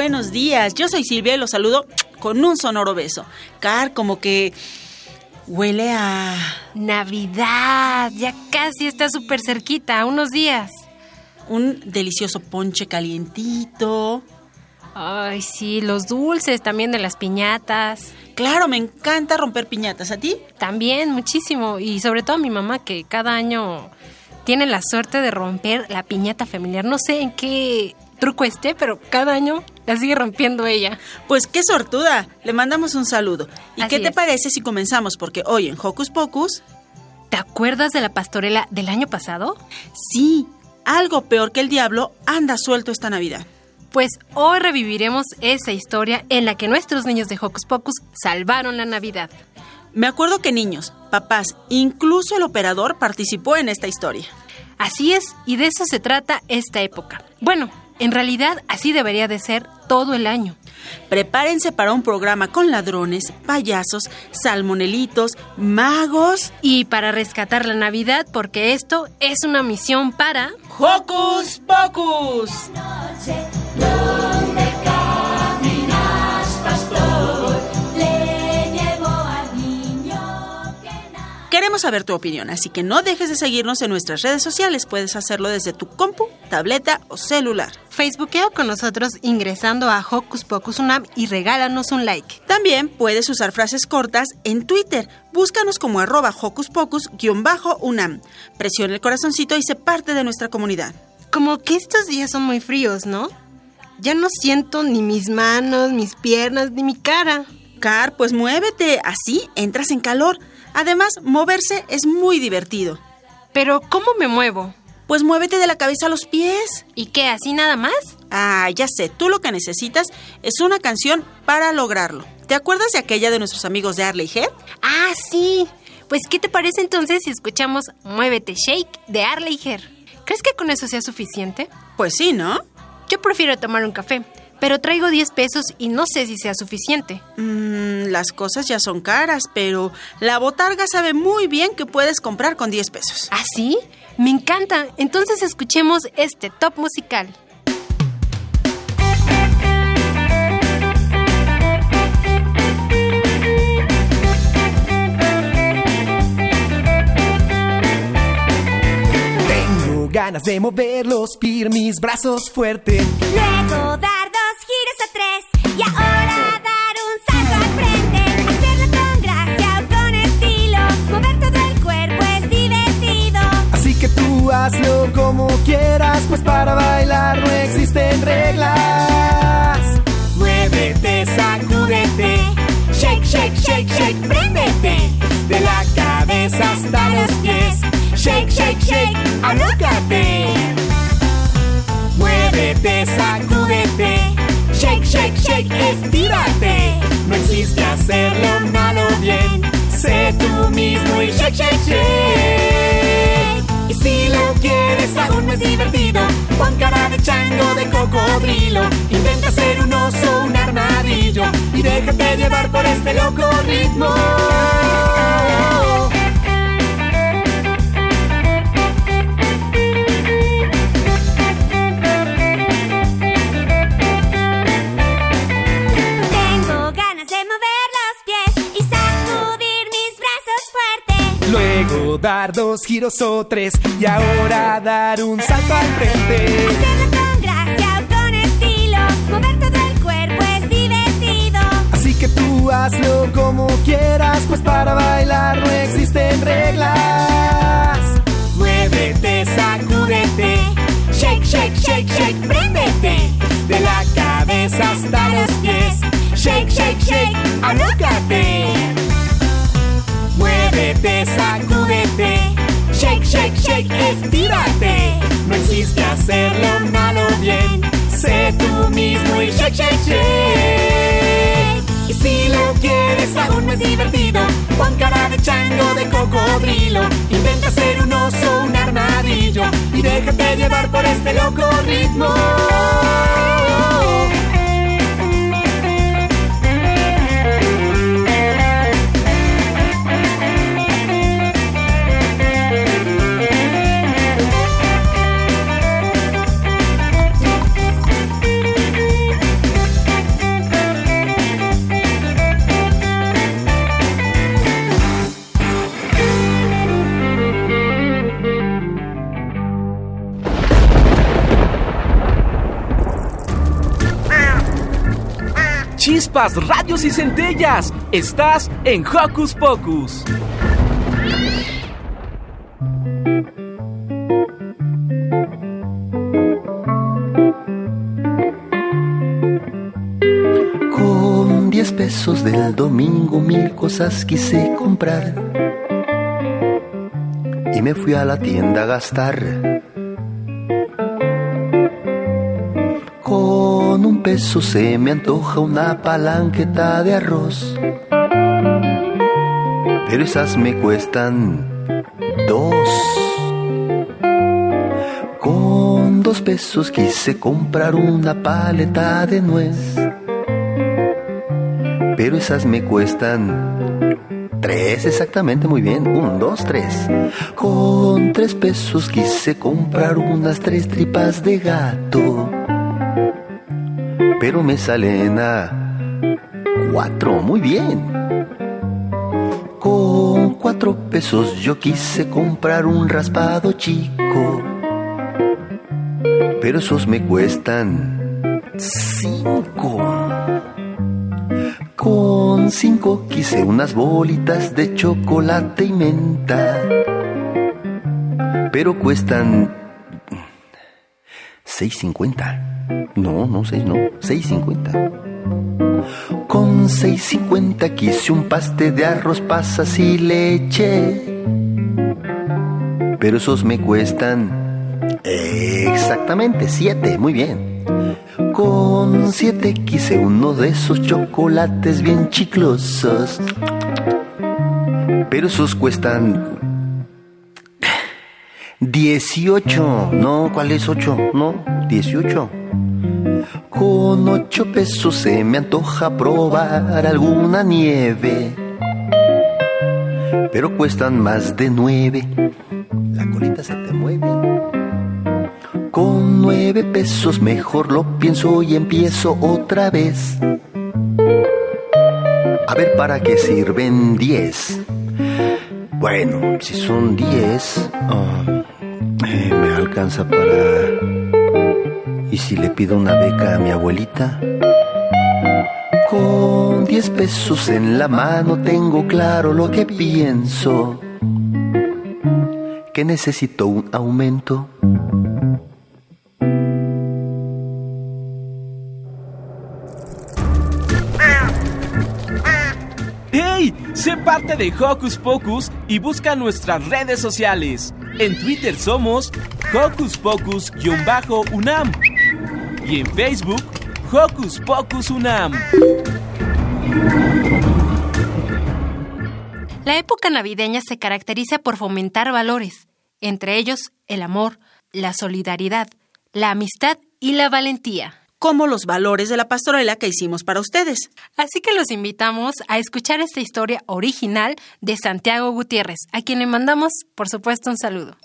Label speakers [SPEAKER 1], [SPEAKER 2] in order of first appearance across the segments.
[SPEAKER 1] buenos días. Yo soy Silvia y los saludo con un sonoro beso. Car, como que huele a...
[SPEAKER 2] Navidad. Ya casi está súper cerquita, unos días.
[SPEAKER 1] Un delicioso ponche calientito.
[SPEAKER 2] Ay, sí, los dulces también de las piñatas.
[SPEAKER 1] Claro, me encanta romper piñatas. ¿A ti?
[SPEAKER 2] También, muchísimo. Y sobre todo a mi mamá, que cada año tiene la suerte de romper la piñata familiar. No sé en qué truco esté, pero cada año la sigue rompiendo ella.
[SPEAKER 1] Pues qué sortuda. Le mandamos un saludo. ¿Y qué te parece si comenzamos? Porque hoy en Hocus Pocus...
[SPEAKER 2] ¿Te acuerdas de la pastorela del año pasado?
[SPEAKER 1] Sí, algo peor que el diablo anda suelto esta Navidad.
[SPEAKER 2] Pues hoy reviviremos esa historia en la que nuestros niños de Hocus Pocus salvaron la Navidad.
[SPEAKER 1] Me acuerdo que niños, papás, incluso el operador participó en esta historia.
[SPEAKER 2] Así es, y de eso se trata esta época. Bueno, en realidad, así debería de ser todo el año.
[SPEAKER 1] Prepárense para un programa con ladrones, payasos, salmonelitos, magos.
[SPEAKER 2] Y para rescatar la Navidad, porque esto es una misión para...
[SPEAKER 3] ¡Hocus Pocus!
[SPEAKER 1] Queremos saber tu opinión, así que no dejes de seguirnos en nuestras redes sociales. Puedes hacerlo desde tu compu, tableta o celular.
[SPEAKER 2] Facebookea con nosotros ingresando a Hocus Pocus Unam y regálanos un like.
[SPEAKER 1] También puedes usar frases cortas en Twitter. Búscanos como arroba Hocus Pocus-Unam. Presiona el corazoncito y sé parte de nuestra comunidad.
[SPEAKER 2] Como que estos días son muy fríos, ¿no? Ya no siento ni mis manos, mis piernas, ni mi cara.
[SPEAKER 1] Car, pues muévete, así entras en calor. Además, moverse es muy divertido.
[SPEAKER 2] Pero, ¿cómo me muevo?
[SPEAKER 1] Pues muévete de la cabeza a los pies.
[SPEAKER 2] ¿Y qué, así nada más?
[SPEAKER 1] Ah, ya sé, tú lo que necesitas es una canción para lograrlo. ¿Te acuerdas de aquella de nuestros amigos de Arley Head?
[SPEAKER 2] Ah, sí. Pues, ¿qué te parece entonces si escuchamos Muévete Shake de Arley Head? ¿Crees que con eso sea suficiente?
[SPEAKER 1] Pues sí, ¿no?
[SPEAKER 2] Yo prefiero tomar un café pero traigo 10 pesos y no sé si sea suficiente.
[SPEAKER 1] Mmm, las cosas ya son caras, pero la botarga sabe muy bien que puedes comprar con 10 pesos.
[SPEAKER 2] ¿Ah, sí? Me encanta. Entonces escuchemos este top musical.
[SPEAKER 4] Tengo ganas de mover los pies, mis brazos fuerte.
[SPEAKER 5] Luego
[SPEAKER 4] hazlo como quieras, pues para bailar no existen reglas.
[SPEAKER 5] Muévete, sacúdete. Shake, shake, shake, shake, préndete. De la cabeza hasta los pies. Shake, shake, shake, alócate. Muévete, sacúdete Shake, shake, shake, estírate. No existe hacerlo malo bien. Sé tú mismo y shake, shake, shake. Y si lo quieres aún más divertido, pon cara de chango, de cocodrilo. Intenta ser un oso, un armadillo. Y déjate llevar por este loco ritmo.
[SPEAKER 4] Luego dar dos giros o tres y ahora dar un salto al frente.
[SPEAKER 5] Hacerlo con gracia o con estilo, mover todo el cuerpo es divertido.
[SPEAKER 4] Así que tú hazlo como quieras, pues para bailar no existen reglas.
[SPEAKER 5] Muévete, sacúdete, shake, shake, shake, shake, préndete. De la cabeza hasta los pies, shake, shake, shake, alócate. Muévete, sacúdete, shake, shake, shake, estírate. No existe hacerlo malo bien, sé tú mismo y shake, shake, shake. Y si lo quieres aún más divertido, pon cara de chango, de cocodrilo. Intenta ser un oso, un armadillo y déjate llevar por este loco ritmo.
[SPEAKER 3] Chispas, radios y centellas. Estás en Hocus Pocus.
[SPEAKER 6] Con diez pesos del domingo mil cosas quise comprar. Y me fui a la tienda a gastar. Con un peso se me antoja una palanqueta de arroz. Pero esas me cuestan dos. Con dos pesos quise comprar una paleta de nuez. Pero esas me cuestan tres exactamente, muy bien. Un, dos, tres. Con tres pesos quise comprar unas tres tripas de gato. Pero me salen a cuatro, muy bien. Con cuatro pesos yo quise comprar un raspado chico. Pero esos me cuestan cinco. Con cinco quise unas bolitas de chocolate y menta. Pero cuestan 6.50. No, no, 6 no, 6.50. Con 6.50 quise un paste de arroz, pasas y leche. Pero esos me cuestan exactamente 7, muy bien. Con 7 quise uno de esos chocolates bien chiclosos. Pero esos cuestan 18. No, ¿cuál es 8? No, 18. Con 8 pesos se me antoja probar alguna nieve. Pero cuestan más de 9. La colita se te mueve. Con 9 pesos mejor lo pienso y empiezo otra vez. A ver, ¿para qué sirven 10? Bueno, si son 10, ah, eh, me alcanza para... ¿Y si le pido una beca a mi abuelita? Con 10 pesos en la mano tengo claro lo que pienso. Que necesito un aumento.
[SPEAKER 3] ¡Hey! Sé parte de Hocus Pocus y busca nuestras redes sociales. En Twitter somos Hocus Pocus-UNAM y en Facebook Hocus Pocus UNAM.
[SPEAKER 2] La época navideña se caracteriza por fomentar valores, entre ellos el amor, la solidaridad, la amistad y la valentía.
[SPEAKER 1] Como los valores de la pastorela que hicimos para ustedes.
[SPEAKER 2] Así que los invitamos a escuchar esta historia original de Santiago Gutiérrez, a quien le mandamos, por supuesto, un saludo.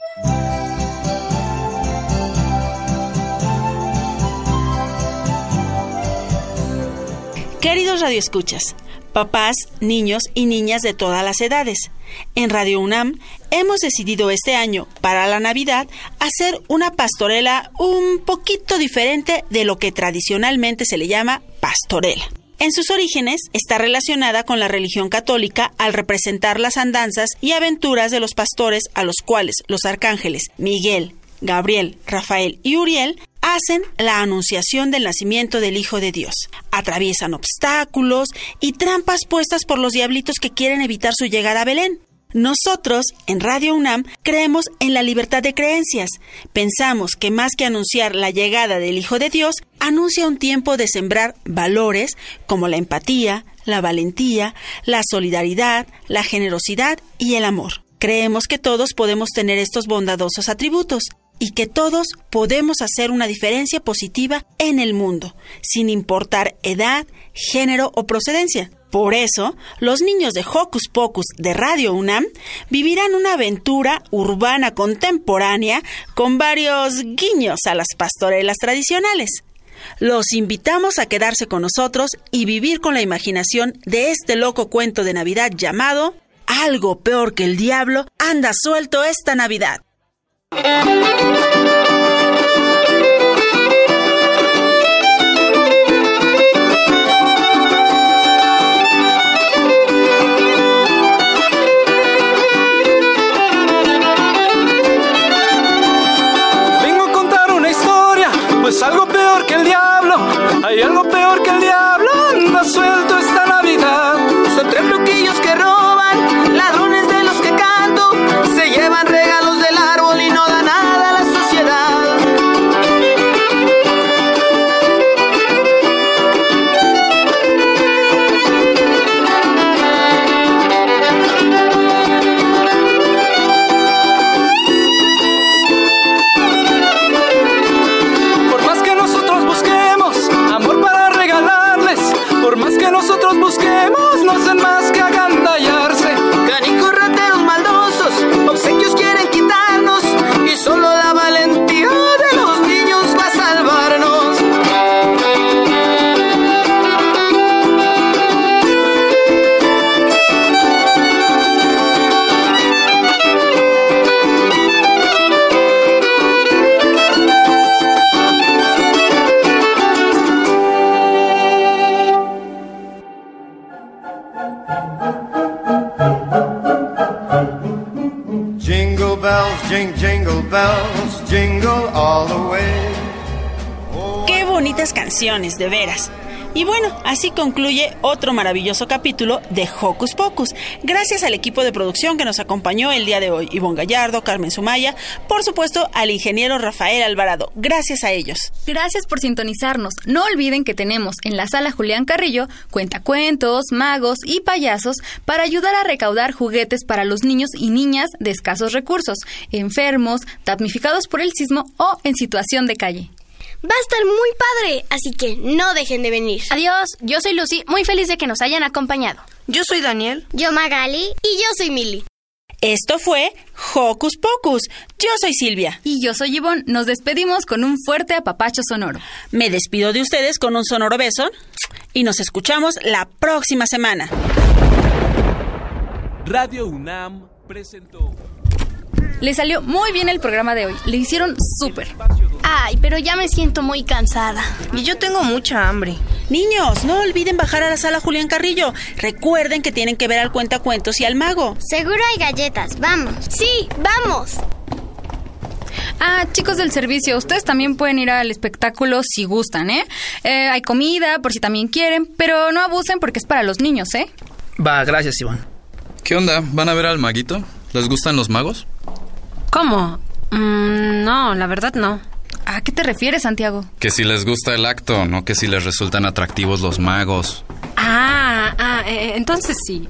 [SPEAKER 1] Queridos radioescuchas, papás, niños y niñas de todas las edades, En Radio UNAM hemos decidido este año, para la Navidad, hacer una pastorela un poquito diferente de lo que tradicionalmente se le llama pastorela. En sus orígenes está relacionada con la religión católica al representar las andanzas y aventuras de los pastores a los cuales los arcángeles Miguel, Gabriel, Rafael y Uriel hacen la anunciación del nacimiento del Hijo de Dios. Atraviesan obstáculos y trampas puestas por los diablitos que quieren evitar su llegada a Belén. Nosotros, en Radio UNAM, creemos en la libertad de creencias. Pensamos que más que anunciar la llegada del Hijo de Dios, anuncia un tiempo de sembrar valores como la empatía, la valentía, la solidaridad, la generosidad y el amor. Creemos que todos podemos tener estos bondadosos atributos y que todos podemos hacer una diferencia positiva en el mundo, sin importar edad, género o procedencia. Por eso, los niños de Hocus Pocus de Radio UNAM vivirán una aventura urbana contemporánea con varios guiños a las pastorelas tradicionales. Los invitamos a quedarse con nosotros y vivir con la imaginación de este loco cuento de Navidad llamado Algo peor que el diablo anda suelto esta Navidad.
[SPEAKER 7] Thank you. De
[SPEAKER 1] veras. Y bueno, así concluye otro maravilloso capítulo de Hocus Pocus. Gracias al equipo de producción que nos acompañó el día de hoy, Ivonne Gallardo, Carmen Sumaya, por supuesto al ingeniero Rafael Alvarado. Gracias a ellos.
[SPEAKER 8] Gracias por sintonizarnos. No olviden que tenemos en la sala Julián Carrillo cuentacuentos, magos y payasos para ayudar a recaudar juguetes para los niños y niñas de escasos recursos, enfermos, damnificados por el sismo o en situación de calle.
[SPEAKER 9] Va a estar muy padre, así que no dejen de venir.
[SPEAKER 2] Adiós, yo soy Lucy, muy feliz de que nos hayan acompañado.
[SPEAKER 10] Yo soy Daniel.
[SPEAKER 9] Yo Magali y yo soy Mili.
[SPEAKER 1] Esto fue Hocus Pocus. Yo soy Silvia.
[SPEAKER 8] Y yo soy Yvonne. Nos despedimos con un fuerte apapacho sonoro.
[SPEAKER 1] Me despido de ustedes con un sonoro beso y nos escuchamos la próxima semana.
[SPEAKER 3] Radio UNAM presentó.
[SPEAKER 8] Le salió muy bien el programa de hoy. Le hicieron súper.
[SPEAKER 9] Ay, pero ya me siento muy cansada.
[SPEAKER 10] Y yo tengo mucha hambre.
[SPEAKER 1] Niños, no olviden bajar a la sala Julián Carrillo. Recuerden que tienen que ver al cuentacuentos y al mago.
[SPEAKER 9] Seguro hay galletas, vamos. Sí, vamos.
[SPEAKER 8] Ah, chicos del servicio, ustedes también pueden ir al espectáculo si gustan, ¿eh? Eh, Hay comida, por si también quieren, pero no abusen porque es para los niños, ¿eh?
[SPEAKER 11] Va, gracias, Iván.
[SPEAKER 12] ¿Qué onda? ¿Van a ver al maguito? ¿Les gustan los magos?
[SPEAKER 2] ¿Cómo? Mm, no, la verdad no.
[SPEAKER 8] ¿A qué te refieres, Santiago?
[SPEAKER 12] Que si les gusta el acto, no que si les resultan atractivos los magos.
[SPEAKER 2] Ah, ah, eh, entonces sí.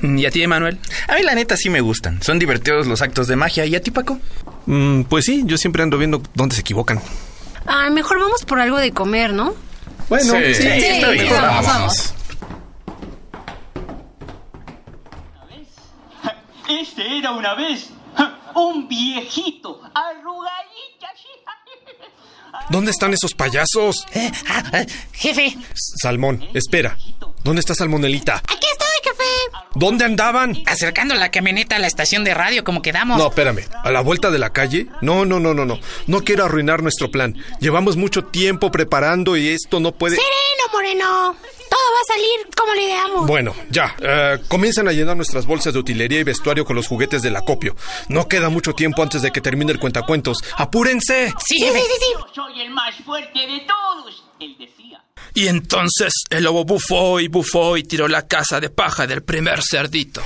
[SPEAKER 11] ¿Y a ti, Emanuel? A mí la neta sí me gustan. Son divertidos los actos de magia. ¿Y a ti, Paco?
[SPEAKER 13] Mm, pues sí, yo siempre ando viendo dónde se equivocan.
[SPEAKER 2] Ah, mejor vamos por algo de comer, ¿no?
[SPEAKER 13] Bueno,
[SPEAKER 12] Sí,
[SPEAKER 13] sí,
[SPEAKER 12] sí,
[SPEAKER 13] está bien.
[SPEAKER 12] mejor
[SPEAKER 8] vamos.
[SPEAKER 14] Este era una vez un viejito arrugadito así.
[SPEAKER 13] ¿Dónde están esos payasos?
[SPEAKER 14] Jefe.
[SPEAKER 13] Salmón, espera. ¿Dónde está Salmonelita?
[SPEAKER 9] Aquí estoy,
[SPEAKER 13] ¿Dónde andaban?
[SPEAKER 15] Acercando la camioneta a la estación de radio como quedamos.
[SPEAKER 13] No, espérame. ¿A la vuelta de la calle? No, no, no, no, no. No quiero arruinar nuestro plan. Llevamos mucho tiempo preparando y esto no puede...
[SPEAKER 9] Sereno, Moreno. Todo va a salir como lo ideamos.
[SPEAKER 13] Bueno, ya. Eh, comienzan a llenar nuestras bolsas de utilería y vestuario con los juguetes del acopio. No queda mucho tiempo antes de que termine el cuentacuentos. ¡Apúrense!
[SPEAKER 16] Sí, sí, sí, sí. Yo soy el más fuerte de todos, decía.
[SPEAKER 17] Y entonces el lobo bufó y bufó y tiró la casa de paja del primer cerdito.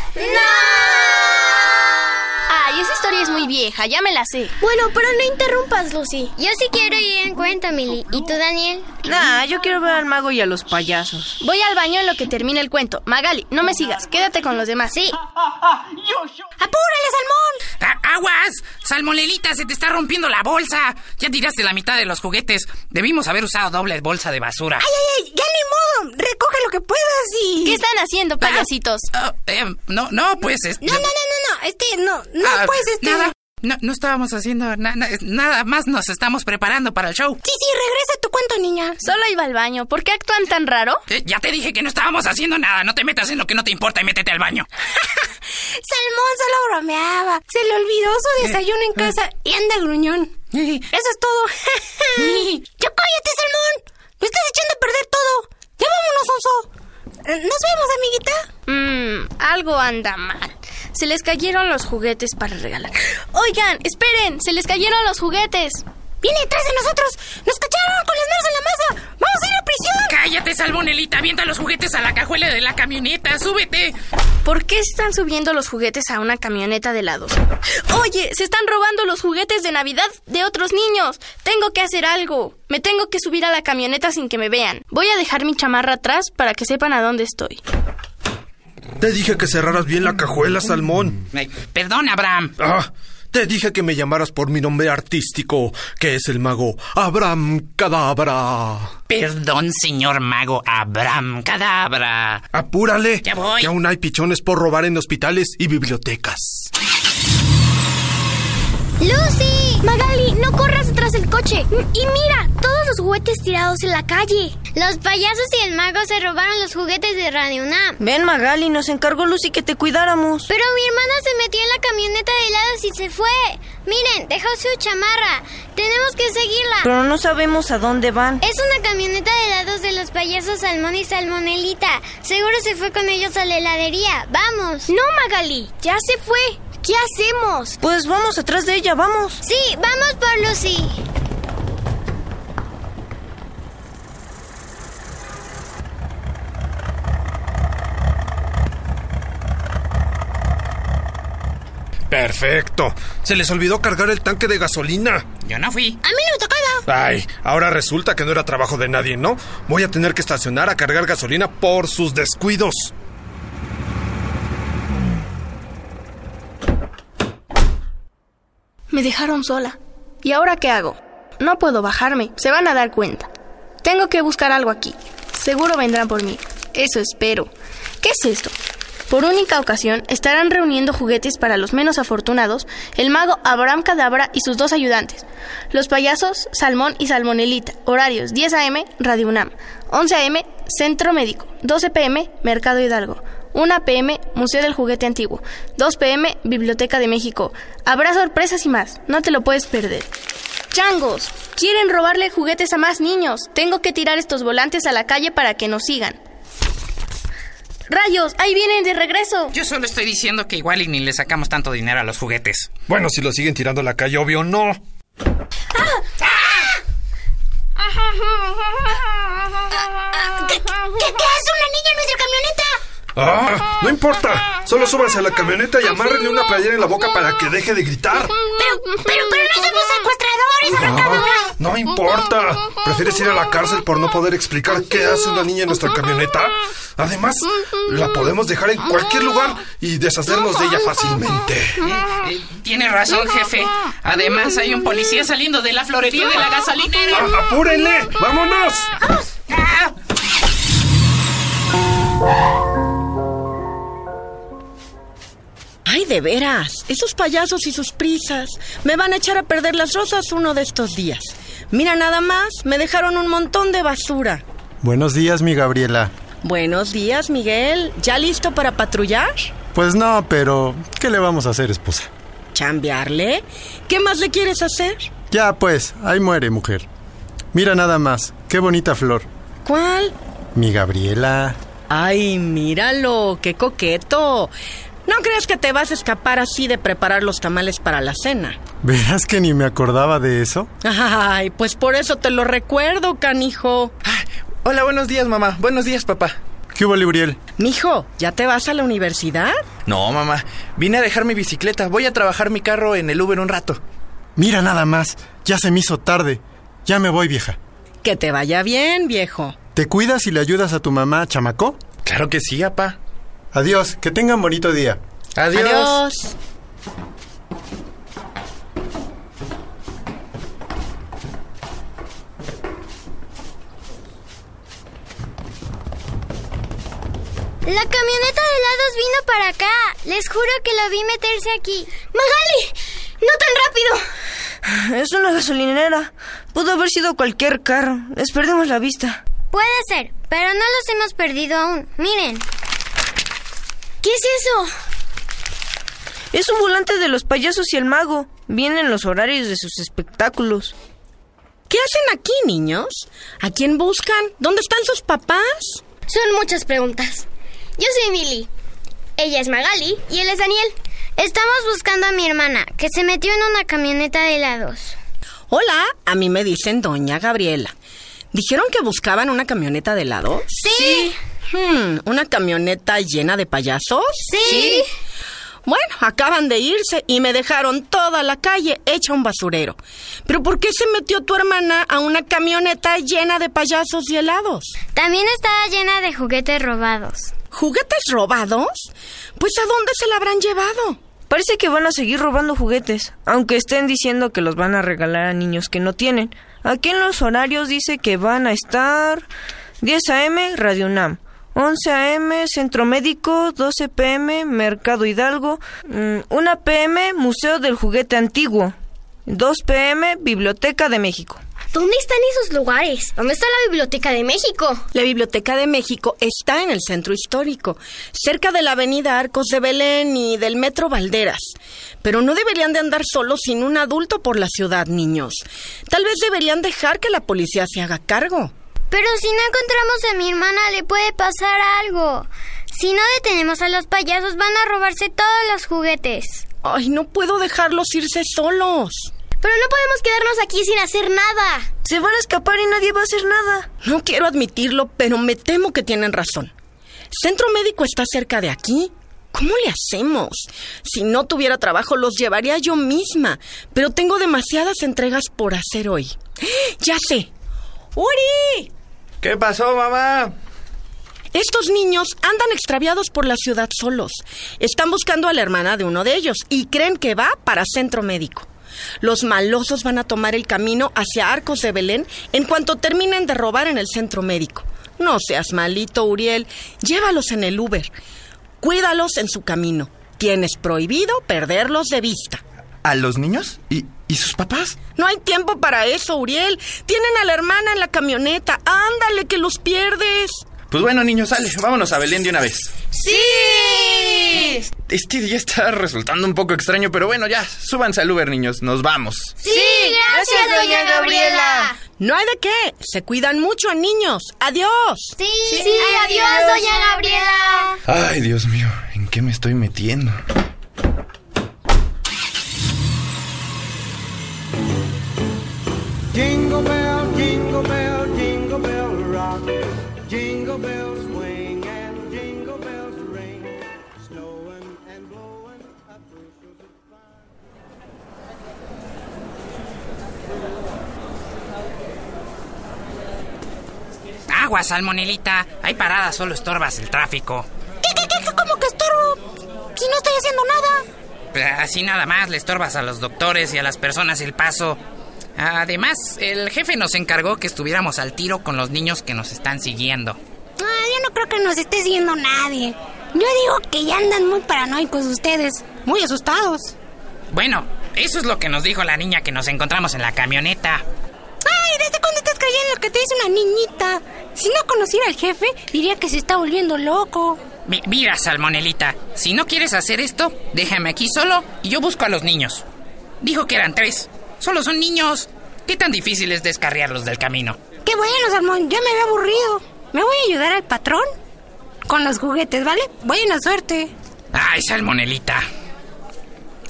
[SPEAKER 18] Ay, esa historia es muy vieja, ya me la sé.
[SPEAKER 9] Bueno, pero no interrumpas, Lucy.
[SPEAKER 19] Yo sí quiero ir en cuenta, Mili. ¿Y tú, Daniel?
[SPEAKER 10] Nah, yo quiero ver al mago y a los payasos.
[SPEAKER 18] Voy al baño en lo que termine el cuento. Magali, no me sigas, quédate con los demás.
[SPEAKER 19] Sí.
[SPEAKER 9] ¡Apúrale, Salmón!
[SPEAKER 15] ¡Ah, ¡Aguas! Salmonelita, se te está rompiendo la bolsa. Ya tiraste la mitad de los juguetes. Debimos haber usado doble bolsa de basura.
[SPEAKER 9] ¡Ay, ay, ay! ¡Ya ni modo! Recoge lo que puedas y...
[SPEAKER 18] ¿Qué están haciendo, payasitos?
[SPEAKER 15] Ah, eh, no, no, pues... es-
[SPEAKER 9] No, no, no, no, no. Este, no, no,
[SPEAKER 15] Ah,
[SPEAKER 9] pues, este...
[SPEAKER 15] Nada. No, no estábamos haciendo na- na- nada más, nos estamos preparando para el show.
[SPEAKER 9] Sí, sí, regresa a tu cuento, niña.
[SPEAKER 18] Solo iba al baño. ¿Por qué actúan tan raro?
[SPEAKER 15] Eh, ya te dije que no estábamos haciendo nada. No te metas en lo que no te importa y métete al baño.
[SPEAKER 9] Salmón solo bromeaba. Se le olvidó su desayuno en casa y anda gruñón. Eso es todo. ¡Ya cállate, Salmón! ¡Me estás echando a perder todo! ¡Ya vámonos, Onso! Eh, ¿Nos vemos, amiguita?
[SPEAKER 18] Mmm, algo anda mal. Se les cayeron los juguetes para regalar. Oigan, esperen, se les cayeron los juguetes.
[SPEAKER 9] ¡Viene detrás de nosotros! ¡Nos cacharon con las manos en la masa! ¡Vamos a ir a prisión!
[SPEAKER 15] Cállate, Salmonelita. Avienta los juguetes a la cajuela de la camioneta. Súbete.
[SPEAKER 18] ¿Por qué están subiendo los juguetes a una camioneta de helados? Oye, se están robando los juguetes de Navidad de otros niños. Tengo que hacer algo. Me tengo que subir a la camioneta sin que me vean. Voy a dejar mi chamarra atrás para que sepan a dónde estoy.
[SPEAKER 13] Te dije que cerraras bien la cajuela, Salmón.
[SPEAKER 15] Perdón, Abraham.
[SPEAKER 13] Ah, te dije que me llamaras por mi nombre artístico, que es el mago Abraham Cadabra.
[SPEAKER 15] Perdón, señor mago Abraham Cadabra.
[SPEAKER 13] Apúrale.
[SPEAKER 15] Ya voy.
[SPEAKER 13] Que aún hay pichones por robar en hospitales y bibliotecas.
[SPEAKER 9] ¡Lucy! Magali, no corras detrás del coche. Y mira, todos los juguetes tirados en la calle.
[SPEAKER 19] Los payasos y el mago se robaron los juguetes de Radio UNAM.
[SPEAKER 10] Ven, Magali, nos encargó Lucy que te cuidáramos.
[SPEAKER 19] Pero mi hermana se metió en la camioneta de helados y se fue. Miren, dejó su chamarra. Tenemos que seguirla.
[SPEAKER 10] Pero no sabemos a dónde van.
[SPEAKER 19] Es una camioneta de helados de los payasos Salmón y Salmonelita. Seguro se fue con ellos a la heladería. Vamos.
[SPEAKER 9] No, Magali, ya se fue. ¿Qué hacemos?
[SPEAKER 10] Pues vamos atrás de ella, vamos.
[SPEAKER 19] Sí, vamos por Lucy.
[SPEAKER 13] Perfecto. Se les olvidó cargar el tanque de gasolina.
[SPEAKER 15] Yo no fui.
[SPEAKER 9] A mí no me tocaba.
[SPEAKER 13] Ay, ahora resulta que no era trabajo de nadie, ¿no? Voy a tener que estacionar a cargar gasolina por sus descuidos.
[SPEAKER 18] Me dejaron sola. ¿Y ahora qué hago? No puedo bajarme. Se van a dar cuenta. Tengo que buscar algo aquí. Seguro vendrán por mí. Eso espero. ¿Qué es esto? Por única ocasión estarán reuniendo juguetes para los menos afortunados el mago Abraham Cadabra y sus dos ayudantes, los payasos Salmón y Salmonelita, horarios 10 a.m. Radio UNAM, 11 a.m. Centro Médico, 12 p.m. Mercado Hidalgo, 1 p.m. Museo del Juguete Antiguo, 2 p.m. Biblioteca de México. Habrá sorpresas y más, no te lo puedes perder. Changos, quieren robarle juguetes a más niños. Tengo que tirar estos volantes a la calle para que nos sigan. ¡Rayos! ¡Ahí vienen de regreso!
[SPEAKER 15] Yo solo estoy diciendo que igual y ni le sacamos tanto dinero a los juguetes.
[SPEAKER 13] Bueno, si lo siguen tirando a la calle, obvio no.
[SPEAKER 9] ¿Qué, qué, qué hace una niña en nuestra camioneta?
[SPEAKER 13] Ah, no importa. Solo súbanse a la camioneta y amárrenle una playera en la boca para que deje de gritar.
[SPEAKER 9] Pero, pero, pero no somos secuestradores, arrancadora.
[SPEAKER 13] Ah, no importa. ¿Prefieres ir a la cárcel por no poder explicar qué hace una niña en nuestra camioneta? Además, la podemos dejar en cualquier lugar y deshacernos de ella fácilmente.
[SPEAKER 15] Eh, tiene razón, jefe. Además, hay un policía saliendo de la florería de la gasolinera.
[SPEAKER 13] Ah, ¡Apúrenle! ¡Vámonos!
[SPEAKER 15] Ah.
[SPEAKER 20] Ay, de veras, esos payasos y sus prisas me van a echar a perder las rosas uno de estos días. Mira nada más, me dejaron un montón de basura.
[SPEAKER 21] Buenos días, mi Gabriela.
[SPEAKER 20] Buenos días, Miguel. ¿Ya listo para patrullar?
[SPEAKER 21] Pues no, pero ¿qué le vamos a hacer, esposa?
[SPEAKER 20] ¿Chambearle? ¿Qué más le quieres hacer?
[SPEAKER 21] Ya, pues, ahí muere, mujer. Mira nada más, qué bonita flor.
[SPEAKER 20] ¿Cuál?
[SPEAKER 21] Mi Gabriela.
[SPEAKER 20] Ay, míralo, qué coqueto. No creas que te vas a escapar así de preparar los tamales para la cena.
[SPEAKER 21] ¿Verás que ni me acordaba de eso?
[SPEAKER 20] Ay, pues por eso te lo recuerdo, canijo.
[SPEAKER 11] Hola, buenos días, mamá. Buenos días, papá.
[SPEAKER 21] ¿Qué hubo, Uriel?
[SPEAKER 20] Mijo, ¿ya te vas a la universidad?
[SPEAKER 11] No, mamá. Vine a dejar mi bicicleta. Voy a trabajar mi carro en el Uber un rato.
[SPEAKER 21] Mira nada más. Ya se me hizo tarde. Ya me voy, vieja.
[SPEAKER 20] Que te vaya bien, viejo.
[SPEAKER 21] ¿Te cuidas y le ayudas a tu mamá, chamaco?
[SPEAKER 11] Claro que sí, papá.
[SPEAKER 21] Adiós, que tengan bonito día.
[SPEAKER 11] Adiós.
[SPEAKER 20] Adiós.
[SPEAKER 17] La camioneta de helados vino para acá. Les juro que lo vi meterse aquí.
[SPEAKER 9] ¡Magali! ¡No tan rápido!
[SPEAKER 10] Es una gasolinera. Pudo haber sido cualquier carro. Les perdimos la vista.
[SPEAKER 17] Puede ser, pero no los hemos perdido aún. Miren.
[SPEAKER 9] ¿Qué es eso?
[SPEAKER 10] Es un volante de los payasos y el mago. Vienen los horarios de sus espectáculos.
[SPEAKER 20] ¿Qué hacen aquí, niños? ¿A quién buscan? ¿Dónde están sus papás?
[SPEAKER 9] Son muchas preguntas. Yo soy Milly. Ella es Magali y él es Daniel.
[SPEAKER 17] Estamos buscando a mi hermana, que se metió en una camioneta de helados.
[SPEAKER 20] Hola, a mí me dicen Doña Gabriela. ¿Dijeron que buscaban una camioneta de helados?
[SPEAKER 17] Sí.
[SPEAKER 20] Hmm, ¿Una camioneta llena de payasos?
[SPEAKER 17] Sí.
[SPEAKER 20] Bueno, acaban de irse y me dejaron toda la calle hecha un basurero. ¿Pero por qué se metió tu hermana a una camioneta llena de payasos y helados?
[SPEAKER 17] También estaba llena de juguetes robados.
[SPEAKER 20] ¿Juguetes robados? Pues ¿a dónde se la habrán llevado?
[SPEAKER 10] Parece que van a seguir robando juguetes, aunque estén diciendo que los van a regalar a niños que no tienen. Aquí en los horarios dice que van a estar 10 a.m. Radio UNAM, 11 a.m. Centro Médico, 12 p.m. Mercado Hidalgo, mm, 1 p.m. Museo del Juguete Antiguo, 2 p.m. Biblioteca de México.
[SPEAKER 9] ¿Dónde están esos lugares? ¿Dónde está la Biblioteca de México?
[SPEAKER 20] La Biblioteca de México está en el centro histórico, cerca de la avenida Arcos de Belén y del Metro Valderas. Pero no deberían de andar solos sin un adulto por la ciudad, niños. Tal vez deberían dejar que la policía se haga cargo.
[SPEAKER 17] Pero si no encontramos a mi hermana, le puede pasar algo. Si no detenemos a los payasos, van a robarse todos los juguetes.
[SPEAKER 20] Ay, no puedo dejarlos irse solos.
[SPEAKER 9] Pero no podemos quedarnos aquí sin hacer nada.
[SPEAKER 10] Se van a escapar y nadie va a hacer nada.
[SPEAKER 20] No quiero admitirlo, pero me temo que tienen razón. Centro médico está cerca de aquí. ¿Cómo le hacemos? Si no tuviera trabajo, los llevaría yo misma. Pero tengo demasiadas entregas por hacer hoy. Ya sé. ¡Uri!
[SPEAKER 11] ¿Qué pasó, mamá?
[SPEAKER 20] Estos niños andan extraviados por la ciudad solos. Están buscando a la hermana de uno de ellos y creen que va para centro médico. Los malosos van a tomar el camino hacia Arcos de Belén en cuanto terminen de robar en el centro médico. No seas malito, Uriel. Llévalos en el Uber. Cuídalos en su camino. Tienes prohibido perderlos de vista.
[SPEAKER 11] ¿A los niños? ¿Y, ¿Y sus papás?
[SPEAKER 20] No hay tiempo para eso, Uriel. Tienen a la hermana en la camioneta. Ándale, que los pierdes.
[SPEAKER 11] Pues bueno, niños, sale. Vámonos a Belén de una vez.
[SPEAKER 9] ¡Sí!
[SPEAKER 11] Este día está resultando un poco extraño, pero bueno, ya. Súbanse al Uber, niños. Nos vamos.
[SPEAKER 9] ¡Sí! ¡Gracias, doña Gabriela!
[SPEAKER 20] No hay de qué. Se cuidan mucho, niños. Adiós.
[SPEAKER 17] Sí,
[SPEAKER 9] Sí, adiós, doña Gabriela.
[SPEAKER 11] Ay, Dios mío. ¿En qué me estoy metiendo?
[SPEAKER 22] Jingle bell, jingle bell, jingle bell rock. Jingle bells swing and jingle bells ring. Snowing and blowing up bushels of
[SPEAKER 15] Agua, salmonelita. Hay paradas, solo estorbas el tráfico.
[SPEAKER 9] ¿Qué, qué, qué? ¿Cómo que estorbo? Si no estoy haciendo nada.
[SPEAKER 15] Así nada más le estorbas a los doctores y a las personas el paso. Además, el jefe nos encargó que estuviéramos al tiro con los niños que nos están siguiendo.
[SPEAKER 9] Ah, yo no creo que nos esté siguiendo nadie. Yo digo que ya andan muy paranoicos ustedes. Muy asustados.
[SPEAKER 15] Bueno, eso es lo que nos dijo la niña que nos encontramos en la camioneta.
[SPEAKER 9] Ay, ¿desde cuándo estás creyendo lo que te dice una niñita? Si no conociera al jefe, diría que se está volviendo loco.
[SPEAKER 15] Mi- mira, Salmonelita, si no quieres hacer esto, déjame aquí solo y yo busco a los niños. Dijo que eran tres. Solo son niños. ¿Qué tan difícil es descarriarlos del camino?
[SPEAKER 9] Qué bueno, Salmón, ya me había aburrido. ¿Me voy a ayudar al patrón? Con los juguetes, ¿vale? Buena suerte.
[SPEAKER 15] Ay, Salmonelita.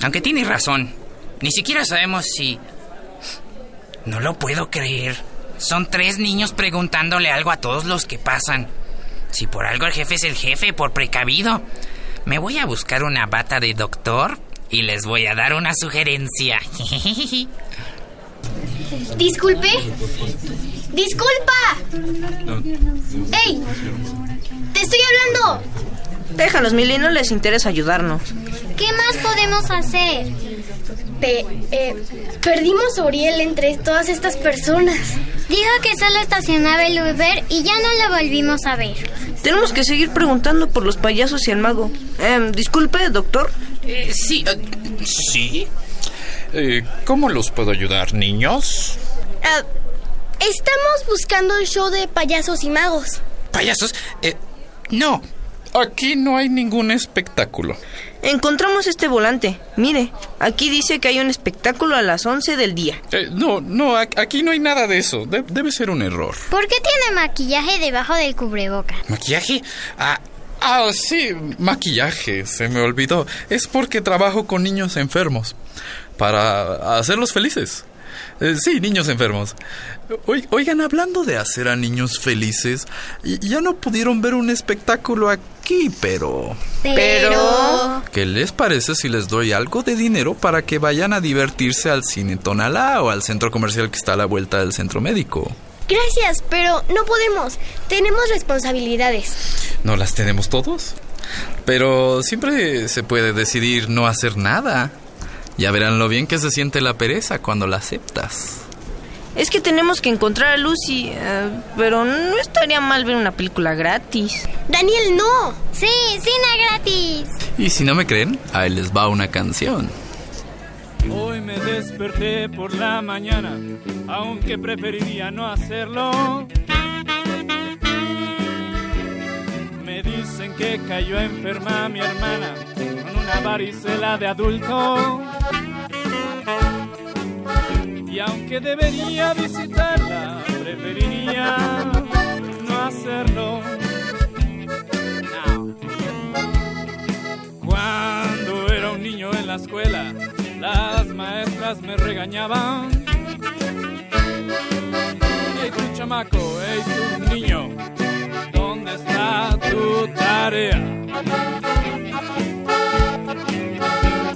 [SPEAKER 15] Aunque tienes razón. Ni siquiera sabemos si... No lo puedo creer. Son tres niños preguntándole algo a todos los que pasan. Si por algo el jefe es el jefe, por precavido. Me voy a buscar una bata de doctor y les voy a dar una sugerencia.
[SPEAKER 17] Disculpe. Disculpa. ¡Ey! ¡Te estoy hablando!
[SPEAKER 10] Déjalos, Mili, no les interesa ayudarnos.
[SPEAKER 17] ¿Qué más podemos hacer? eh, perdimos a Uriel entre todas estas personas. Dijo que solo estacionaba el Uber y ya no lo volvimos a ver.
[SPEAKER 10] Tenemos que seguir preguntando por los payasos y el mago. Em, disculpe, doctor.
[SPEAKER 15] Eh, sí.
[SPEAKER 12] ¿Sí? Eh, ¿Cómo los puedo ayudar, niños?
[SPEAKER 17] Ah, estamos buscando el show de payasos y magos.
[SPEAKER 15] ¿Payasos? Eh, no.
[SPEAKER 12] Aquí no hay ningún espectáculo.
[SPEAKER 10] Encontramos este volante. Mire, aquí dice que hay un espectáculo a las 11 del día.
[SPEAKER 12] Eh, no, no, aquí no hay nada de eso. De- debe ser un error.
[SPEAKER 17] ¿Por qué tiene maquillaje debajo del cubreboca?
[SPEAKER 12] ¿Maquillaje? Ah, ah, sí, maquillaje, se me olvidó. Es porque trabajo con niños enfermos. Para hacerlos felices. Eh, sí, niños enfermos. Oi- Oigan, hablando de hacer a niños felices, ya no pudieron ver un espectáculo aquí, pero...
[SPEAKER 17] Pero...
[SPEAKER 12] ¿Qué les parece si les doy algo de dinero para que vayan a divertirse al cine Tonalá o al centro comercial que está a la vuelta del centro médico?
[SPEAKER 17] Gracias, pero no podemos. Tenemos responsabilidades.
[SPEAKER 12] ¿No las tenemos todos? Pero siempre se puede decidir no hacer nada. Ya verán lo bien que se siente la pereza cuando la aceptas.
[SPEAKER 10] Es que tenemos que encontrar a Lucy, eh, pero no estaría mal ver una película gratis.
[SPEAKER 17] Daniel, no. Sí, cine gratis.
[SPEAKER 12] Y si no me creen, ahí les va una canción.
[SPEAKER 4] Hoy me desperté por la mañana, aunque preferiría no hacerlo. Me dicen que cayó enferma mi hermana con una varicela de adulto. Y aunque debería visitarla, preferiría no hacerlo. Cuando era un niño en la escuela, las maestras me regañaban. Hey, tu chamaco, hey, tu niño, ¿dónde está tu tarea?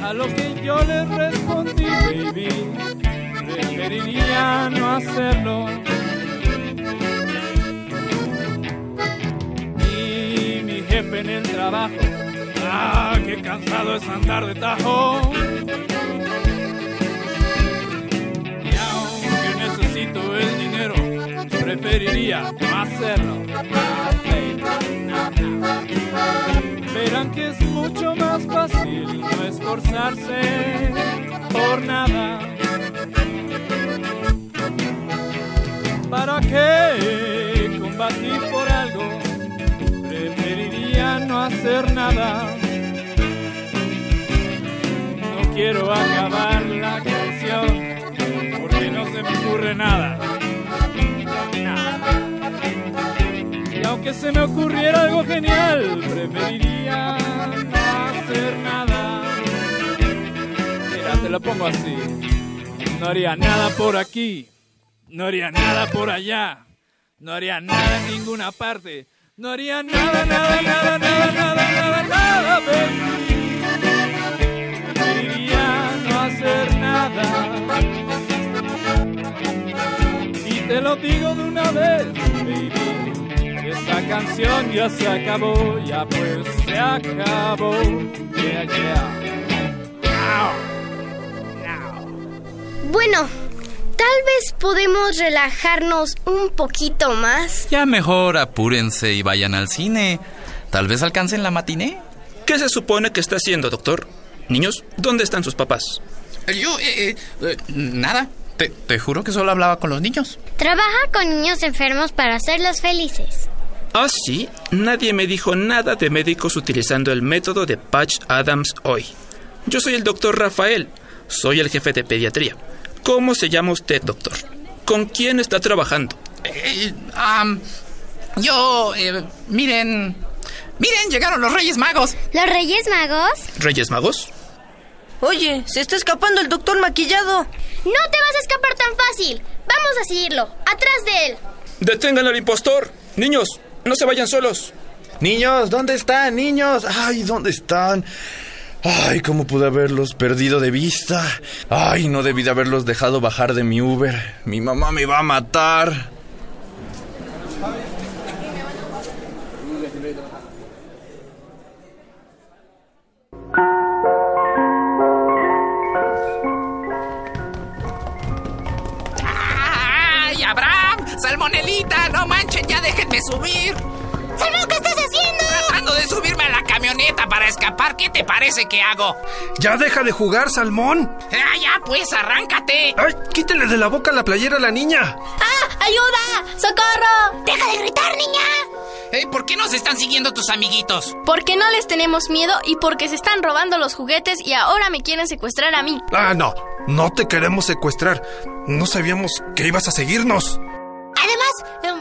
[SPEAKER 4] A lo que yo les respondí, baby, preferiría no hacerlo. Y mi jefe en el trabajo, ah, qué cansado es andar de tajo. Y aunque necesito el dinero, preferiría no hacerlo. Verán que es mucho más fácil no esforzarse por nada. ¿Para qué combatir por algo? Preferiría no hacer nada. No quiero acabar la canción porque no se me ocurre nada. Nada. Y aunque se me ocurriera algo genial, preferiría no hacer nada. Mira, te lo pongo así. No haría nada por aquí. No haría nada por allá. No haría nada en ninguna parte. No haría nada, nada, nada, nada, nada, nada, nada. Preferiría no hacer nada. Y te lo digo de una vez, baby. Esa canción ya se acabó, ya pues se acabó. Yeah, yeah.
[SPEAKER 17] Bueno, tal vez podemos relajarnos un poquito más.
[SPEAKER 12] Ya mejor apúrense y vayan al cine. Tal vez alcancen la matiné.
[SPEAKER 11] ¿Qué se supone que está haciendo, doctor? Niños, ¿dónde están sus papás?
[SPEAKER 15] Yo, eh, eh, eh, nada. Te, te juro que solo hablaba con los niños.
[SPEAKER 17] Trabaja con niños enfermos para hacerlos felices.
[SPEAKER 23] Ah, sí. Nadie me dijo nada de médicos utilizando el método de Patch Adams hoy. Yo soy el doctor Rafael. Soy el jefe de pediatría. ¿Cómo se llama usted, doctor? ¿Con quién está trabajando?
[SPEAKER 15] Eh, am, yo, eh, miren, miren, llegaron los Reyes Magos.
[SPEAKER 17] ¿Los Reyes Magos?
[SPEAKER 23] ¿Reyes Magos?
[SPEAKER 10] Oye, se está escapando el doctor maquillado.
[SPEAKER 17] No te vas a escapar tan fácil. Vamos a seguirlo. Atrás de él.
[SPEAKER 23] ¡Detengan al impostor! Niños, no se vayan solos.
[SPEAKER 11] Niños, ¿dónde están, niños? Ay, ¿dónde están? Ay, ¿cómo pude haberlos perdido de vista? Ay, no debí de haberlos dejado bajar de mi Uber. Mi mamá me va a matar.
[SPEAKER 15] ¡Ay, Abraham! ¡Salmonelita! ¡No manchen! ¡Ya déjenme subir!
[SPEAKER 9] ¡Salmón,
[SPEAKER 15] para escapar. ¿Qué te parece que hago?
[SPEAKER 13] Ya deja de jugar, Salmón.
[SPEAKER 15] ¡Ah, ya, pues, arráncate!
[SPEAKER 13] Ay, quítele de la boca la playera a la niña.
[SPEAKER 9] ¡Ah! ¡Ayuda! ¡Socorro! ¡Deja de gritar, niña!
[SPEAKER 15] Eh, ¿Por qué nos están siguiendo tus amiguitos?
[SPEAKER 8] Porque no les tenemos miedo y porque se están robando los juguetes y ahora me quieren secuestrar a mí.
[SPEAKER 13] Ah, no. No te queremos secuestrar. No sabíamos que ibas a seguirnos.
[SPEAKER 9] Además,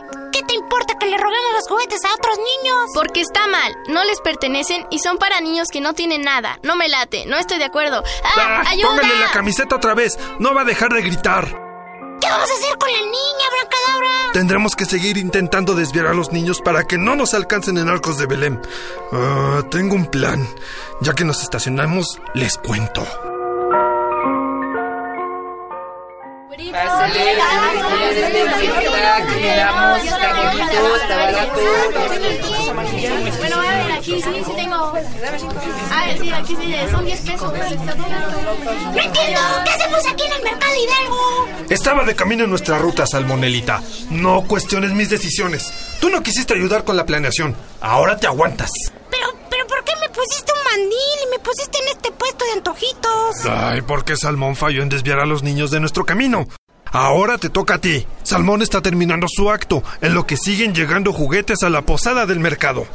[SPEAKER 9] le robemos los juguetes a otros niños?
[SPEAKER 8] Porque está mal, no les pertenecen y son para niños que no tienen nada. No me late, no estoy de acuerdo. ¡Ah,
[SPEAKER 13] Ah,
[SPEAKER 8] ayuda!
[SPEAKER 13] póngale la camiseta otra vez. No va a dejar de gritar.
[SPEAKER 9] ¿Qué vamos a hacer con la niña, Brancadabra?
[SPEAKER 13] Tendremos que seguir intentando desviar a los niños para que no nos alcancen en arcos de Belén. Ah, tengo un plan. Ya que nos estacionamos, les cuento.
[SPEAKER 9] Bueno, a ver, aquí sí, sí tengo. A ver, sí, aquí sí, son 10 pesos. ¡No entiendo! ¿Qué hacemos aquí en el mercado Hidalgo?
[SPEAKER 13] Estaba de camino en nuestra ruta, Salmonelita. No cuestiones mis decisiones. Tú no quisiste ayudar con la planeación. Ahora te aguantas.
[SPEAKER 9] Pero, pero, ¿por qué me pusiste un mandil y me pusiste en este puesto de antojitos?
[SPEAKER 13] Ay, ¿por qué Salmón falló en desviar a los niños de nuestro camino? Ahora te toca a ti. Salmón está terminando su acto, en lo que siguen llegando juguetes a la posada del mercado.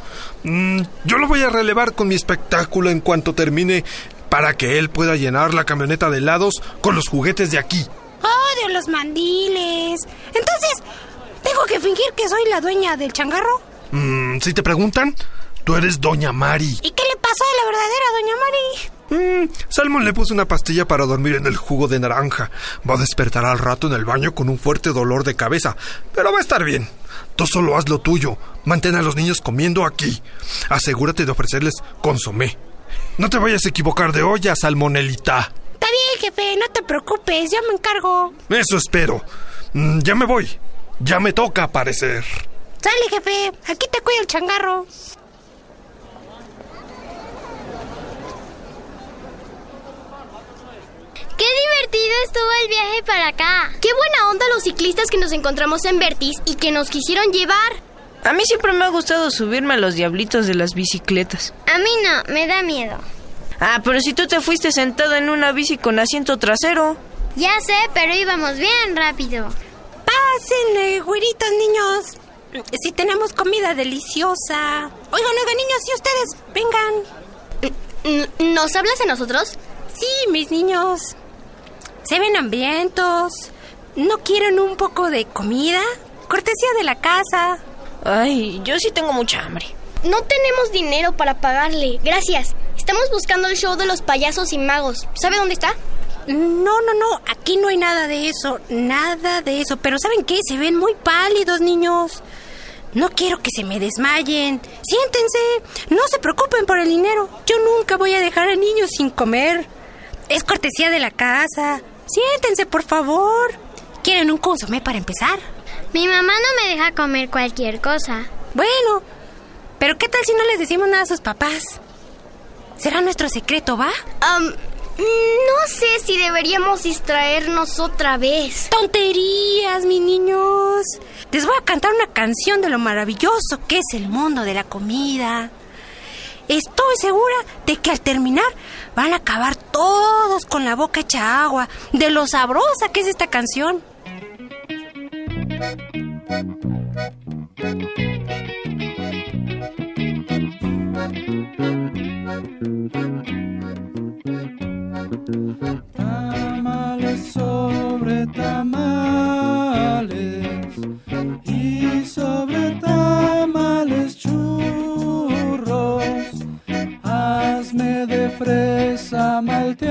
[SPEAKER 13] Mm, yo lo voy a relevar con mi espectáculo en cuanto termine para que él pueda llenar la camioneta de helados con los juguetes de aquí.
[SPEAKER 9] Odio los mandiles. Entonces, ¿tengo que fingir que soy la dueña del changarro?
[SPEAKER 13] Mm, si te preguntan, tú eres Doña Mari.
[SPEAKER 9] ¿Y qué le pasó a la verdadera doña Mari?
[SPEAKER 13] Mm, Salmón le puso una pastilla para dormir en el jugo de naranja. Va a despertar al rato en el baño con un fuerte dolor de cabeza, pero va a estar bien. Tú solo haz lo tuyo. Mantén a los niños comiendo aquí. Asegúrate de ofrecerles consomé. No te vayas a equivocar de olla, Salmonelita.
[SPEAKER 9] Está bien, jefe, no te preocupes, yo me encargo.
[SPEAKER 13] Eso espero. Mm, ya me voy. Ya me toca aparecer.
[SPEAKER 9] Sale, jefe, aquí te cuida el changarro.
[SPEAKER 17] ¡Qué divertido estuvo el viaje para acá! ¡Qué buena onda los ciclistas que nos encontramos en Vertis y que nos quisieron llevar!
[SPEAKER 10] A mí siempre me ha gustado subirme a los diablitos de las bicicletas.
[SPEAKER 17] A mí no, me da miedo.
[SPEAKER 10] Ah, pero si tú te fuiste sentado en una bici con asiento trasero.
[SPEAKER 17] Ya sé, pero íbamos bien rápido.
[SPEAKER 9] Pásenle, güeritos niños. Si tenemos comida deliciosa. Oigan, oigan, niños, si ustedes vengan.
[SPEAKER 17] ¿Nos hablas a nosotros?
[SPEAKER 9] Sí, mis niños. Se ven hambrientos. ¿No quieren un poco de comida? Cortesía de la casa.
[SPEAKER 10] Ay, yo sí tengo mucha hambre.
[SPEAKER 17] No tenemos dinero para pagarle. Gracias. Estamos buscando el show de los payasos y magos. ¿Sabe dónde está?
[SPEAKER 9] No, no, no. Aquí no hay nada de eso. Nada de eso. Pero ¿saben qué? Se ven muy pálidos, niños. No quiero que se me desmayen. Siéntense. No se preocupen por el dinero. Yo nunca voy a dejar a niños sin comer. Es cortesía de la casa. Siéntense, por favor. ¿Quieren un consomé para empezar?
[SPEAKER 17] Mi mamá no me deja comer cualquier cosa.
[SPEAKER 9] Bueno, pero ¿qué tal si no les decimos nada a sus papás? Será nuestro secreto, ¿va?
[SPEAKER 17] Um, no sé si deberíamos distraernos otra vez.
[SPEAKER 9] Tonterías, mis niños. Les voy a cantar una canción de lo maravilloso que es el mundo de la comida.
[SPEAKER 24] Estoy segura de que al terminar van a acabar todos con la boca hecha agua de lo sabrosa que es esta canción.
[SPEAKER 4] Tamales sobre tamales y sobre tamales churros. Hazme de fresa malteadas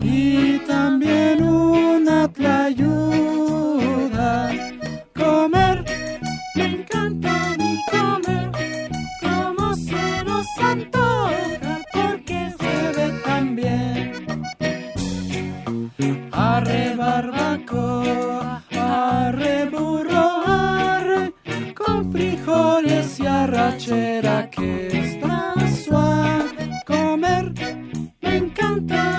[SPEAKER 4] y también una tlayuda. Comer, me encanta mi comer, como se nos antoja porque se ve tan bien. Arre barbacoa, arre burro, arre, con frijoles y arrachera que
[SPEAKER 24] again.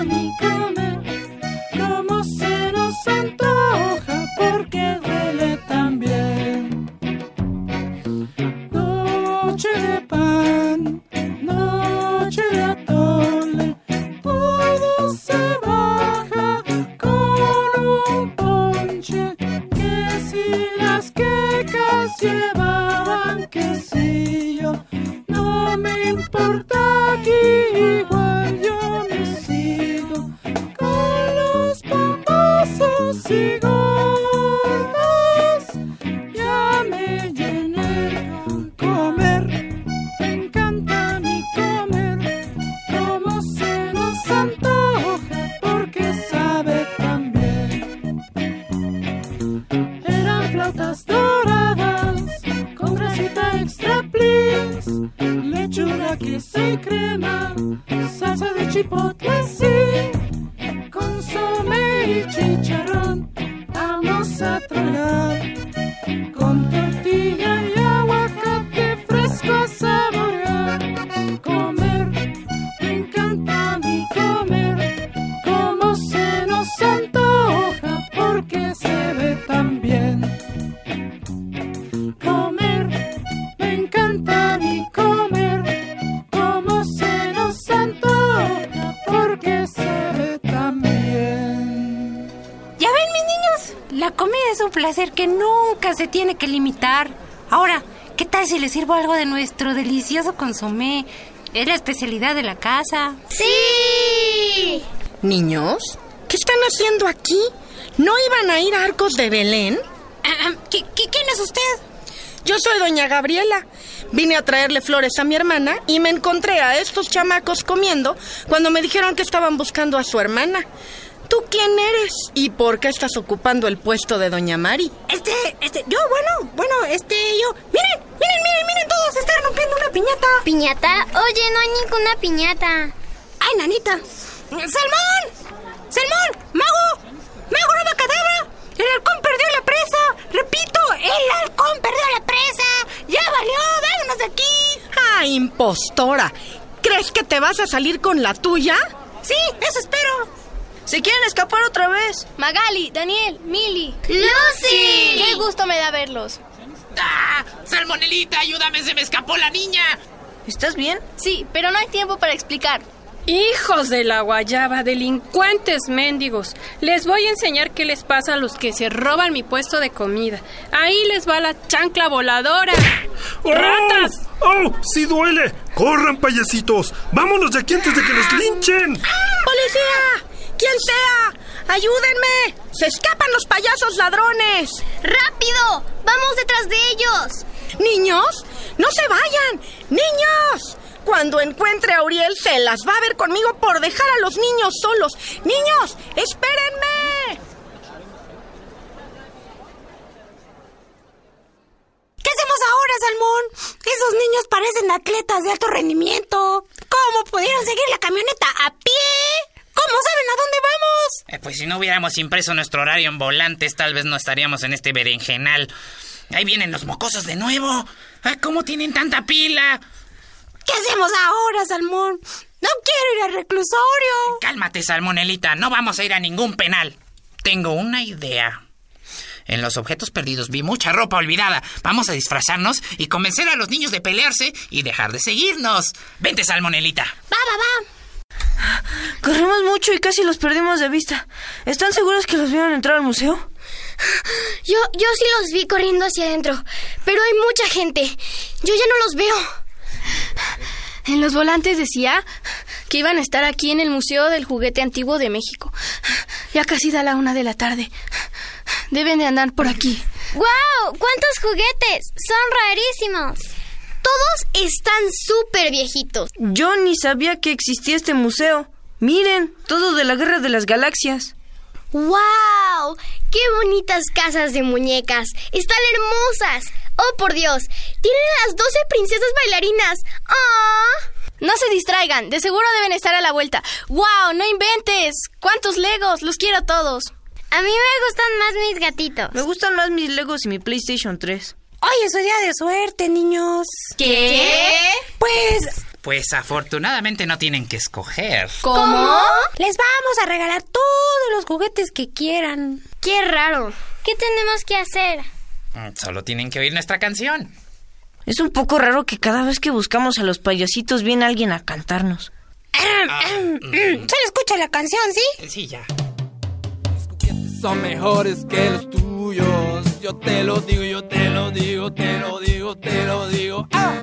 [SPEAKER 24] Tiene que limitar. Ahora, ¿qué tal si les sirvo algo de nuestro delicioso consomé? Es la especialidad de la casa.
[SPEAKER 20] ¡Sí! Niños, ¿qué están haciendo aquí? ¿No iban a ir a Arcos de Belén?
[SPEAKER 24] Ah, ¿Quién es usted?
[SPEAKER 20] Yo soy doña Gabriela. Vine a traerle flores a mi hermana y me encontré a estos chamacos comiendo cuando me dijeron que estaban buscando a su hermana. ¿Tú quién eres? ¿Y por qué estás ocupando el puesto de doña Mari?
[SPEAKER 24] Este, este, yo, bueno, bueno, este, yo. Miren, miren, miren, miren, todos se están rompiendo una piñata.
[SPEAKER 17] ¿Piñata? Oye, no hay ninguna piñata.
[SPEAKER 24] ¡Ay, nanita! ¡Salmón! ¡Salmón! ¡Mago! ¡Mago no cadabra! ¡El halcón perdió la presa! ¡Repito! ¡El halcón perdió la presa! ¡Ya valió! ¡Vámonos de aquí!
[SPEAKER 20] ¡Ah, impostora! ¿Crees que te vas a salir con la tuya?
[SPEAKER 24] Sí, eso espero.
[SPEAKER 10] Si quieren escapar otra vez.
[SPEAKER 18] Magali, Daniel, Mili.
[SPEAKER 17] ¡Lucy!
[SPEAKER 18] Qué gusto me da verlos.
[SPEAKER 15] ¡Ah! ¡Salmonelita, ayúdame! ¡Se me escapó la niña!
[SPEAKER 10] ¿Estás bien?
[SPEAKER 18] Sí, pero no hay tiempo para explicar.
[SPEAKER 25] Hijos de la guayaba, delincuentes mendigos. Les voy a enseñar qué les pasa a los que se roban mi puesto de comida. Ahí les va la chancla voladora. ¡Ratas!
[SPEAKER 13] ¡Oh! ¡Sí duele! ¡Corran, payasitos! ¡Vámonos de aquí antes de que nos linchen!
[SPEAKER 20] ¡Policía! ¡Quien sea! ¡Ayúdenme! ¡Se escapan los payasos ladrones!
[SPEAKER 17] ¡Rápido! ¡Vamos detrás de ellos!
[SPEAKER 20] ¡Niños! ¡No se vayan! ¡Niños! Cuando encuentre a Uriel se las va a ver conmigo por dejar a los niños solos. ¡Niños! ¡Espérenme!
[SPEAKER 24] ¿Qué hacemos ahora, Salmón? Esos niños parecen atletas de alto rendimiento. ¿Cómo pudieron seguir la camioneta a pie? ¿Cómo saben a dónde vamos?
[SPEAKER 15] Eh, pues si no hubiéramos impreso nuestro horario en volantes, tal vez no estaríamos en este berenjenal. Ahí vienen los mocosos de nuevo. Ah, ¿Cómo tienen tanta pila?
[SPEAKER 24] ¿Qué hacemos ahora, Salmón? No quiero ir al reclusorio.
[SPEAKER 15] Cálmate, Salmonelita. No vamos a ir a ningún penal. Tengo una idea. En los objetos perdidos vi mucha ropa olvidada. Vamos a disfrazarnos y convencer a los niños de pelearse y dejar de seguirnos. Vente, Salmonelita.
[SPEAKER 17] Va, va, va.
[SPEAKER 10] Corrimos mucho y casi los perdimos de vista. ¿Están seguros que los vieron entrar al museo?
[SPEAKER 17] Yo, yo sí los vi corriendo hacia adentro, pero hay mucha gente. Yo ya no los veo.
[SPEAKER 18] En los volantes decía que iban a estar aquí en el Museo del Juguete Antiguo de México. Ya casi da la una de la tarde. Deben de andar por aquí.
[SPEAKER 17] ¡Guau! ¡Cuántos juguetes! Son rarísimos. Todos están súper viejitos.
[SPEAKER 10] Yo ni sabía que existía este museo. Miren, todo de la Guerra de las Galaxias.
[SPEAKER 17] ¡Wow! ¡Qué bonitas casas de muñecas! ¡Están hermosas! ¡Oh, por Dios! ¡Tienen las 12 princesas bailarinas! ¡Ah!
[SPEAKER 18] No se distraigan, de seguro deben estar a la vuelta. ¡Wow! ¡No inventes! ¿Cuántos Legos? Los quiero todos.
[SPEAKER 17] A mí me gustan más mis gatitos.
[SPEAKER 10] Me gustan más mis Legos y mi PlayStation 3.
[SPEAKER 9] Hoy es su día de suerte, niños.
[SPEAKER 18] ¿Qué?
[SPEAKER 9] Pues
[SPEAKER 15] Pues afortunadamente no tienen que escoger.
[SPEAKER 18] ¿Cómo?
[SPEAKER 9] les vamos a regalar todos los juguetes que quieran.
[SPEAKER 17] ¡Qué raro! ¿Qué tenemos que hacer?
[SPEAKER 15] Mm, Solo tienen que oír nuestra canción.
[SPEAKER 10] Es un poco raro que cada vez que buscamos a los payasitos viene alguien a cantarnos.
[SPEAKER 9] Solo escucha la canción, ¿sí?
[SPEAKER 15] Sí, ya.
[SPEAKER 26] son mejores que los tuyos. Yo te lo digo, yo te lo digo, te lo digo, te lo digo. ¡Ah!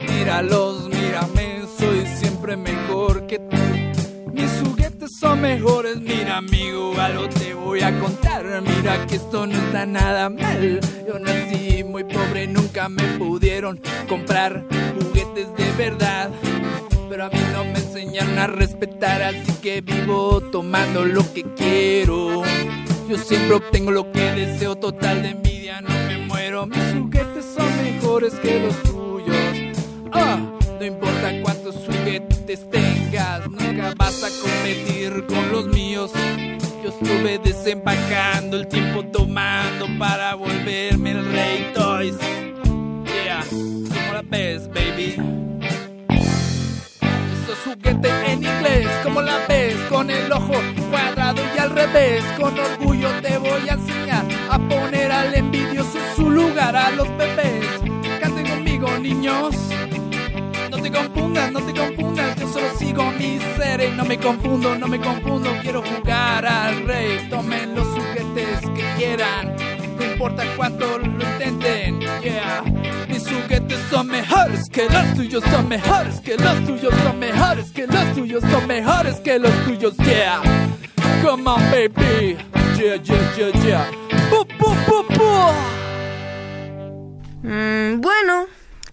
[SPEAKER 26] Míralos, mírame, soy siempre mejor que tú. Mis juguetes son mejores, mira amigo, algo te voy a contar. Mira que esto no está nada mal. Yo nací muy pobre, nunca me pudieron comprar juguetes de verdad. Pero a mí no me enseñaron a respetar, así que vivo tomando lo que quiero. Yo siempre obtengo lo que deseo, total de envidia, no me muero. Mis juguetes son mejores que los tuyos. Ah, no importa cuántos juguetes tengas, nunca vas a competir con los míos. Yo estuve desempacando el tiempo tomando para volverme el rey Toys. Yeah, como la ves, baby. Esos juguetes en inglés, como la ves, con el ojo y al revés. Con orgullo te voy a enseñar a poner al envidioso en su lugar a los bebés. Canten conmigo, niños. No te confundas, no te confundas, yo solo sigo mi ser y no me confundo, no me confundo, quiero jugar al rey. Tomen los juguetes que quieran, no importa cuánto lo intenten, yeah. Mis juguetes son mejores que los tuyos, son mejores que los tuyos, son mejores que los tuyos, son mejores que los tuyos, yeah. Come on, baby, yeah, yeah, yeah, yeah. Bu, bu, bu, bu.
[SPEAKER 10] Mm, bueno,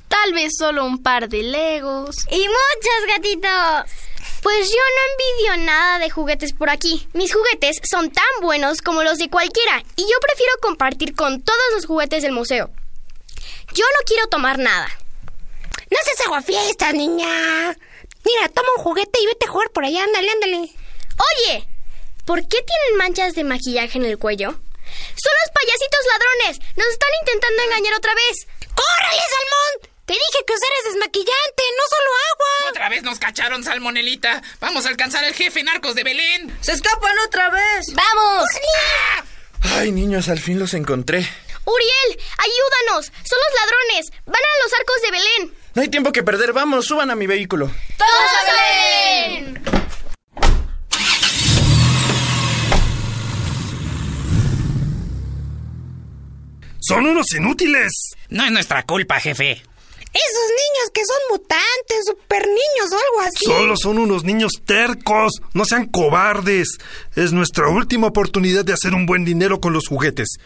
[SPEAKER 18] Tal vez solo un par de Legos.
[SPEAKER 17] ¡Y muchos gatitos! Pues yo no envidio nada de juguetes por aquí. Mis juguetes son tan buenos como los de cualquiera y yo prefiero compartir con todos los juguetes del museo. Yo no quiero tomar nada.
[SPEAKER 9] No seas aguafiestas, niña. Mira, toma un juguete y vete a jugar por allá, ándale, ándale.
[SPEAKER 17] Oye, ¿por qué tienen manchas de maquillaje en el cuello? Son los payasitos ladrones. Nos están intentando engañar otra vez.
[SPEAKER 9] ¡Córrele, Salmón! Te dije que usaras desmaquillante, no solo agua.
[SPEAKER 15] Otra vez nos cacharon, Salmonelita. Vamos a alcanzar al jefe narcos de Belén.
[SPEAKER 10] ¡Se escapan otra vez!
[SPEAKER 18] ¡Vamos!
[SPEAKER 11] Ay, niños, al fin los encontré.
[SPEAKER 17] Uriel, ayúdanos. Son los ladrones. Van a los arcos de Belén.
[SPEAKER 11] No hay tiempo que perder, vamos, suban a mi vehículo.
[SPEAKER 17] ¡Todos a Belén!
[SPEAKER 13] ¡Son unos inútiles!
[SPEAKER 15] No es nuestra culpa, jefe.
[SPEAKER 9] Esos niños que son mutantes, super niños o algo así.
[SPEAKER 13] Solo son unos niños tercos. No sean cobardes. Es nuestra última oportunidad de hacer un buen dinero con los juguetes.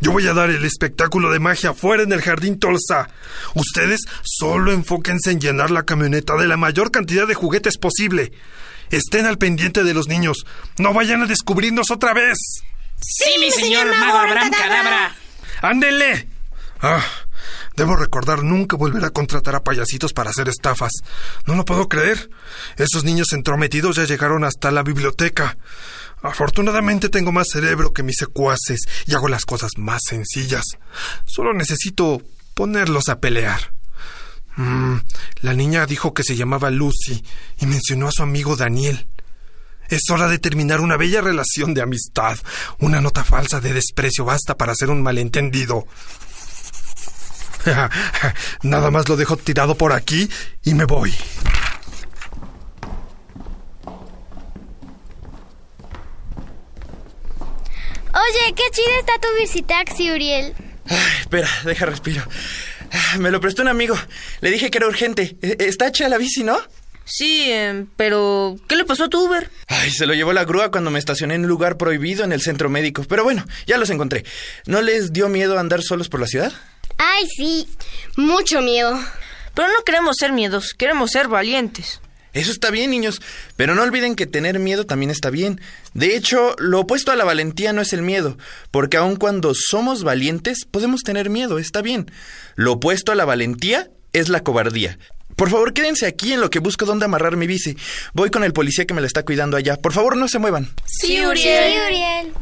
[SPEAKER 13] Yo voy a dar el espectáculo de magia afuera en el jardín Tolsa. Ustedes solo enfóquense en llenar la camioneta de la mayor cantidad de juguetes posible. Estén al pendiente de los niños. No vayan a descubrirnos otra vez.
[SPEAKER 15] Sí, mi señor mago Abraham Cadabra.
[SPEAKER 13] ¡Ándele! Ah, debo recordar nunca volver a contratar a payasitos para hacer estafas. No lo puedo creer. Esos niños entrometidos ya llegaron hasta la biblioteca. Afortunadamente tengo más cerebro que mis secuaces y hago las cosas más sencillas. Solo necesito ponerlos a pelear. Mm, la niña dijo que se llamaba Lucy y mencionó a su amigo Daniel. Es hora de terminar una bella relación de amistad. Una nota falsa de desprecio basta para hacer un malentendido. Nada más lo dejo tirado por aquí y me voy.
[SPEAKER 17] Oye, qué chida está tu visitaxi, Uriel.
[SPEAKER 11] Espera, deja respiro. Ah, Me lo prestó un amigo. Le dije que era urgente. E- Está hecha la bici, ¿no?
[SPEAKER 10] Sí, eh, pero ¿qué le pasó a tu Uber?
[SPEAKER 11] Ay, se lo llevó la grúa cuando me estacioné en un lugar prohibido en el centro médico. Pero bueno, ya los encontré. ¿No les dio miedo andar solos por la ciudad?
[SPEAKER 17] Ay, sí. Mucho miedo.
[SPEAKER 10] Pero no queremos ser miedos, queremos ser valientes.
[SPEAKER 11] Eso está bien, niños. Pero no olviden que tener miedo también está bien. De hecho, lo opuesto a la valentía no es el miedo, porque aun cuando somos valientes, podemos tener miedo, está bien. Lo opuesto a la valentía es la cobardía. Por favor, quédense aquí en lo que busco dónde amarrar mi bici. Voy con el policía que me la está cuidando allá. Por favor, no se muevan.
[SPEAKER 17] Sí, Uriel. Sí, Uriel.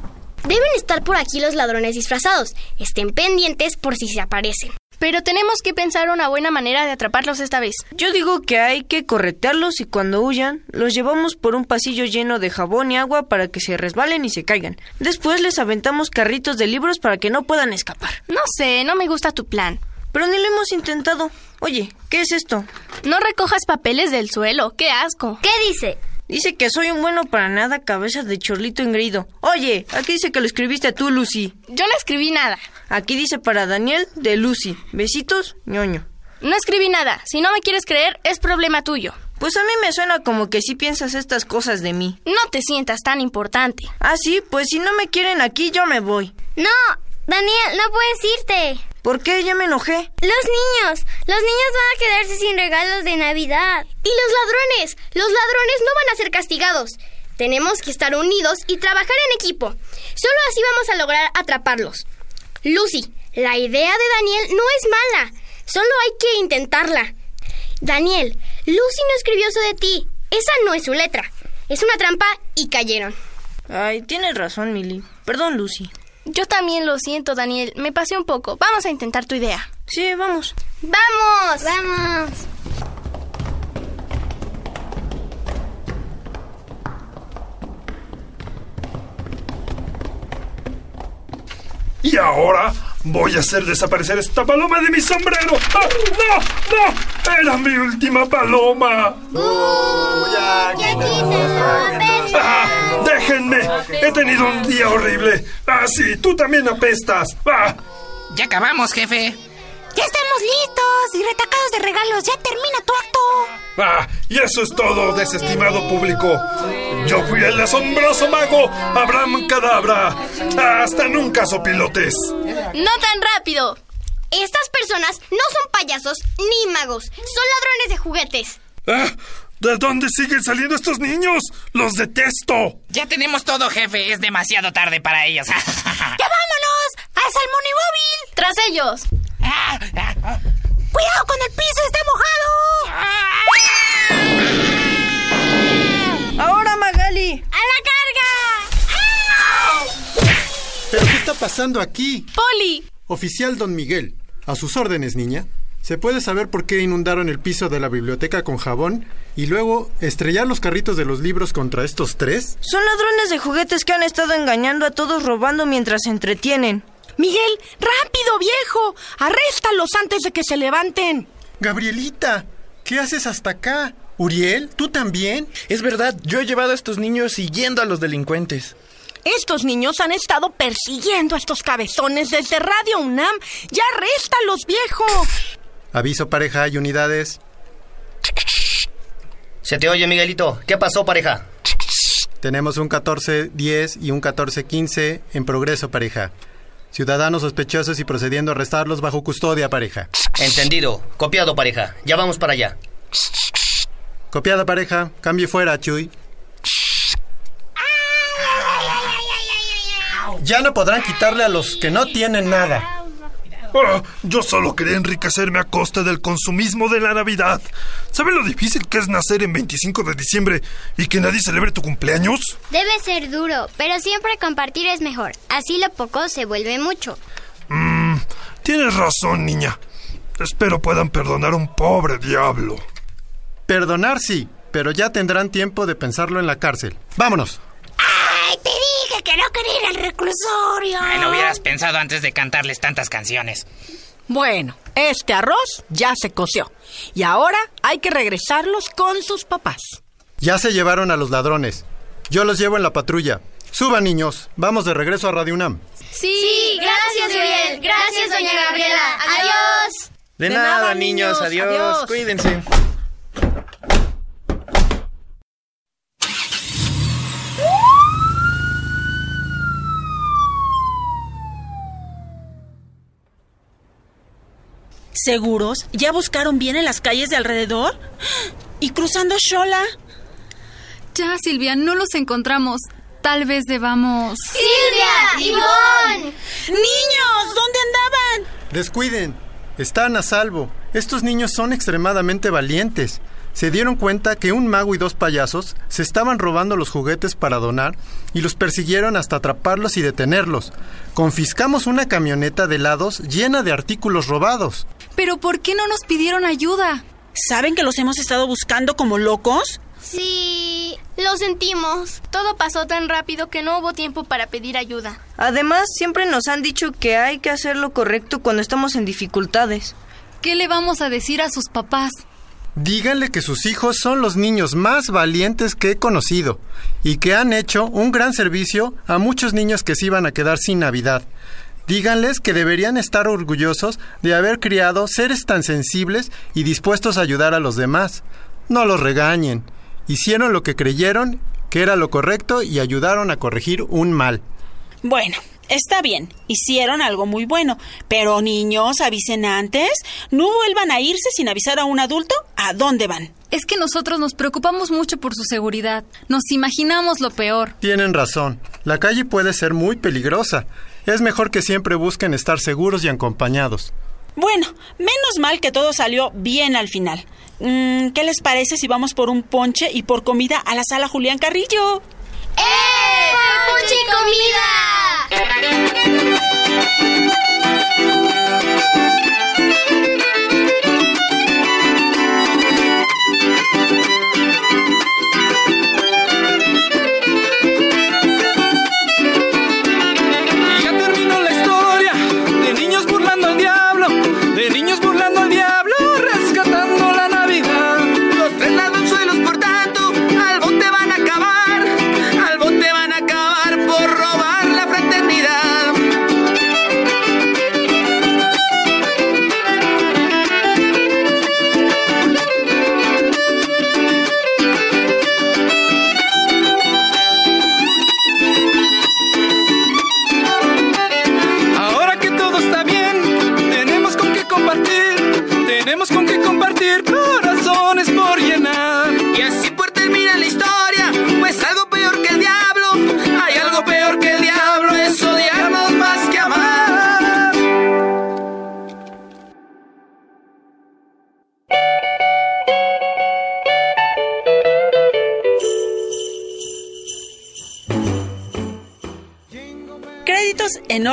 [SPEAKER 17] Deben estar por aquí los ladrones disfrazados. Estén pendientes por si se aparecen.
[SPEAKER 18] Pero tenemos que pensar una buena manera de atraparlos esta vez.
[SPEAKER 10] Yo digo que hay que corretearlos y cuando huyan, los llevamos por un pasillo lleno de jabón y agua para que se resbalen y se caigan. Después les aventamos carritos de libros para que no puedan escapar.
[SPEAKER 18] No sé, no me gusta tu plan.
[SPEAKER 10] Pero ni lo hemos intentado. Oye, ¿qué es esto?
[SPEAKER 18] No recojas papeles del suelo, qué asco.
[SPEAKER 17] ¿Qué dice?
[SPEAKER 10] Dice que soy un bueno para nada, cabeza de chorlito engreído. Oye, aquí dice que lo escribiste tú, Lucy.
[SPEAKER 18] Yo no escribí nada.
[SPEAKER 10] Aquí dice para Daniel de Lucy. Besitos, ñoño.
[SPEAKER 18] No escribí nada. Si no me quieres creer, es problema tuyo.
[SPEAKER 10] Pues a mí me suena como que sí piensas estas cosas de mí.
[SPEAKER 18] No te sientas tan importante.
[SPEAKER 10] Ah, sí, pues si no me quieren aquí, yo me voy.
[SPEAKER 17] No, Daniel, no puedes irte.
[SPEAKER 10] ¿Por qué? Ya me enojé.
[SPEAKER 17] Los niños. Los niños van a quedarse sin regalos de Navidad. Y los ladrones. Los ladrones no van a ser castigados. Tenemos que estar unidos y trabajar en equipo. Solo así vamos a lograr atraparlos. Lucy, la idea de Daniel no es mala. Solo hay que intentarla. Daniel, Lucy no escribió eso de ti. Esa no es su letra. Es una trampa y cayeron.
[SPEAKER 10] Ay, tienes razón, Milly. Perdón, Lucy.
[SPEAKER 18] Yo también lo siento, Daniel. Me pasé un poco. Vamos a intentar tu idea.
[SPEAKER 10] Sí, vamos.
[SPEAKER 17] ¡Vamos! ¡Vamos!
[SPEAKER 13] Y ahora voy a hacer desaparecer esta paloma de mi sombrero. ¡Ah, ¡No! ¡No! ¡Era mi última paloma! ¡Ah! ¡Déjenme! He tenido un día horrible. Ah, sí, tú también apestas. ¡Ah!
[SPEAKER 15] Ya acabamos, jefe.
[SPEAKER 9] Ya estamos listos y retacados de regalos. Ya termina tu acto.
[SPEAKER 13] Ah, y eso es todo, desestimado público. Yo fui el asombroso mago Abraham Cadabra. Hasta nunca, sopilotes.
[SPEAKER 18] No tan rápido.
[SPEAKER 17] Estas personas no son payasos ni magos. Son ladrones de juguetes.
[SPEAKER 13] Ah, ¿De dónde siguen saliendo estos niños? ¡Los detesto!
[SPEAKER 15] Ya tenemos todo, jefe. Es demasiado tarde para ellos.
[SPEAKER 9] ¡Ya vámonos! ¡Al salmón y móvil!
[SPEAKER 18] Tras ellos.
[SPEAKER 9] ¡Cuidado con el piso! ¡Está mojado!
[SPEAKER 10] ¡Ahora, Magali!
[SPEAKER 17] ¡A la carga!
[SPEAKER 21] ¿Pero qué está pasando aquí?
[SPEAKER 18] ¡Poli!
[SPEAKER 21] Oficial Don Miguel, a sus órdenes, niña. ¿Se puede saber por qué inundaron el piso de la biblioteca con jabón y luego estrellar los carritos de los libros contra estos tres?
[SPEAKER 10] Son ladrones de juguetes que han estado engañando a todos robando mientras se entretienen.
[SPEAKER 20] Miguel, rápido, viejo. Arréstalos antes de que se levanten.
[SPEAKER 21] Gabrielita, ¿qué haces hasta acá? Uriel, ¿tú también?
[SPEAKER 11] Es verdad, yo he llevado a estos niños siguiendo a los delincuentes.
[SPEAKER 20] Estos niños han estado persiguiendo a estos cabezones desde Radio UNAM. Ya arréstalos, viejo.
[SPEAKER 21] Aviso pareja y unidades.
[SPEAKER 27] Se te oye, Miguelito. ¿Qué pasó, pareja?
[SPEAKER 21] Tenemos un 14-10 y un 14-15 en progreso, pareja. Ciudadanos sospechosos y procediendo a arrestarlos bajo custodia, pareja.
[SPEAKER 27] Entendido. Copiado, pareja. Ya vamos para allá.
[SPEAKER 21] Copiada, pareja. Cambio fuera, Chuy. Ya no podrán quitarle a los que no tienen nada.
[SPEAKER 13] Ah, yo solo quería enriquecerme a costa del consumismo de la Navidad. ¿Saben lo difícil que es nacer en 25 de diciembre y que nadie celebre tu cumpleaños?
[SPEAKER 17] Debe ser duro, pero siempre compartir es mejor. Así lo poco se vuelve mucho.
[SPEAKER 13] Mmm, tienes razón, niña. Espero puedan perdonar a un pobre diablo.
[SPEAKER 21] Perdonar sí, pero ya tendrán tiempo de pensarlo en la cárcel. ¡Vámonos!
[SPEAKER 9] ¡Ay, te que no quería ir al reclusorio!
[SPEAKER 15] Ay, lo hubieras pensado antes de cantarles tantas canciones.
[SPEAKER 20] Bueno, este arroz ya se coció. Y ahora hay que regresarlos con sus papás.
[SPEAKER 21] Ya se llevaron a los ladrones. Yo los llevo en la patrulla. Suban, niños. Vamos de regreso a Radio UNAM.
[SPEAKER 17] Sí, gracias, Uriel. Gracias, doña Gabriela. Adiós.
[SPEAKER 11] De, nada, niños. Adiós. Cuídense.
[SPEAKER 1] ¿Seguros? ¿Ya buscaron bien en las calles de alrededor? ¿Y cruzando Shola?
[SPEAKER 8] Ya, Silvia, no los encontramos. Tal vez debamos...
[SPEAKER 17] ¡Silvia! ¡Ivonne!
[SPEAKER 1] ¡Niños! ¿Dónde andaban?
[SPEAKER 21] Descuiden. Están a salvo. Estos niños son extremadamente valientes. Se dieron cuenta que un mago y dos payasos se estaban robando los juguetes para donar y los persiguieron hasta atraparlos y detenerlos. Confiscamos una camioneta de helados llena de artículos robados.
[SPEAKER 8] Pero ¿por qué no nos pidieron ayuda?
[SPEAKER 1] ¿Saben que los hemos estado buscando como locos?
[SPEAKER 18] Sí, lo sentimos. Todo pasó tan rápido que no hubo tiempo para pedir ayuda.
[SPEAKER 10] Además, siempre nos han dicho que hay que hacer lo correcto cuando estamos en dificultades.
[SPEAKER 8] ¿Qué le vamos a decir a sus papás?
[SPEAKER 21] Díganle que sus hijos son los niños más valientes que he conocido y que han hecho un gran servicio a muchos niños que se iban a quedar sin Navidad. Díganles que deberían estar orgullosos de haber criado seres tan sensibles y dispuestos a ayudar a los demás. No los regañen. Hicieron lo que creyeron que era lo correcto y ayudaron a corregir un mal.
[SPEAKER 1] Bueno, está bien, hicieron algo muy bueno, pero niños, avisen antes. No vuelvan a irse sin avisar a un adulto a dónde van.
[SPEAKER 8] Es que nosotros nos preocupamos mucho por su seguridad. Nos imaginamos lo peor.
[SPEAKER 21] Tienen razón. La calle puede ser muy peligrosa. Es mejor que siempre busquen estar seguros y acompañados.
[SPEAKER 1] Bueno, menos mal que todo salió bien al final. Mm, ¿Qué les parece si vamos por un ponche y por comida a la sala Julián Carrillo?
[SPEAKER 17] ¡Eh! ¡Ponche y comida!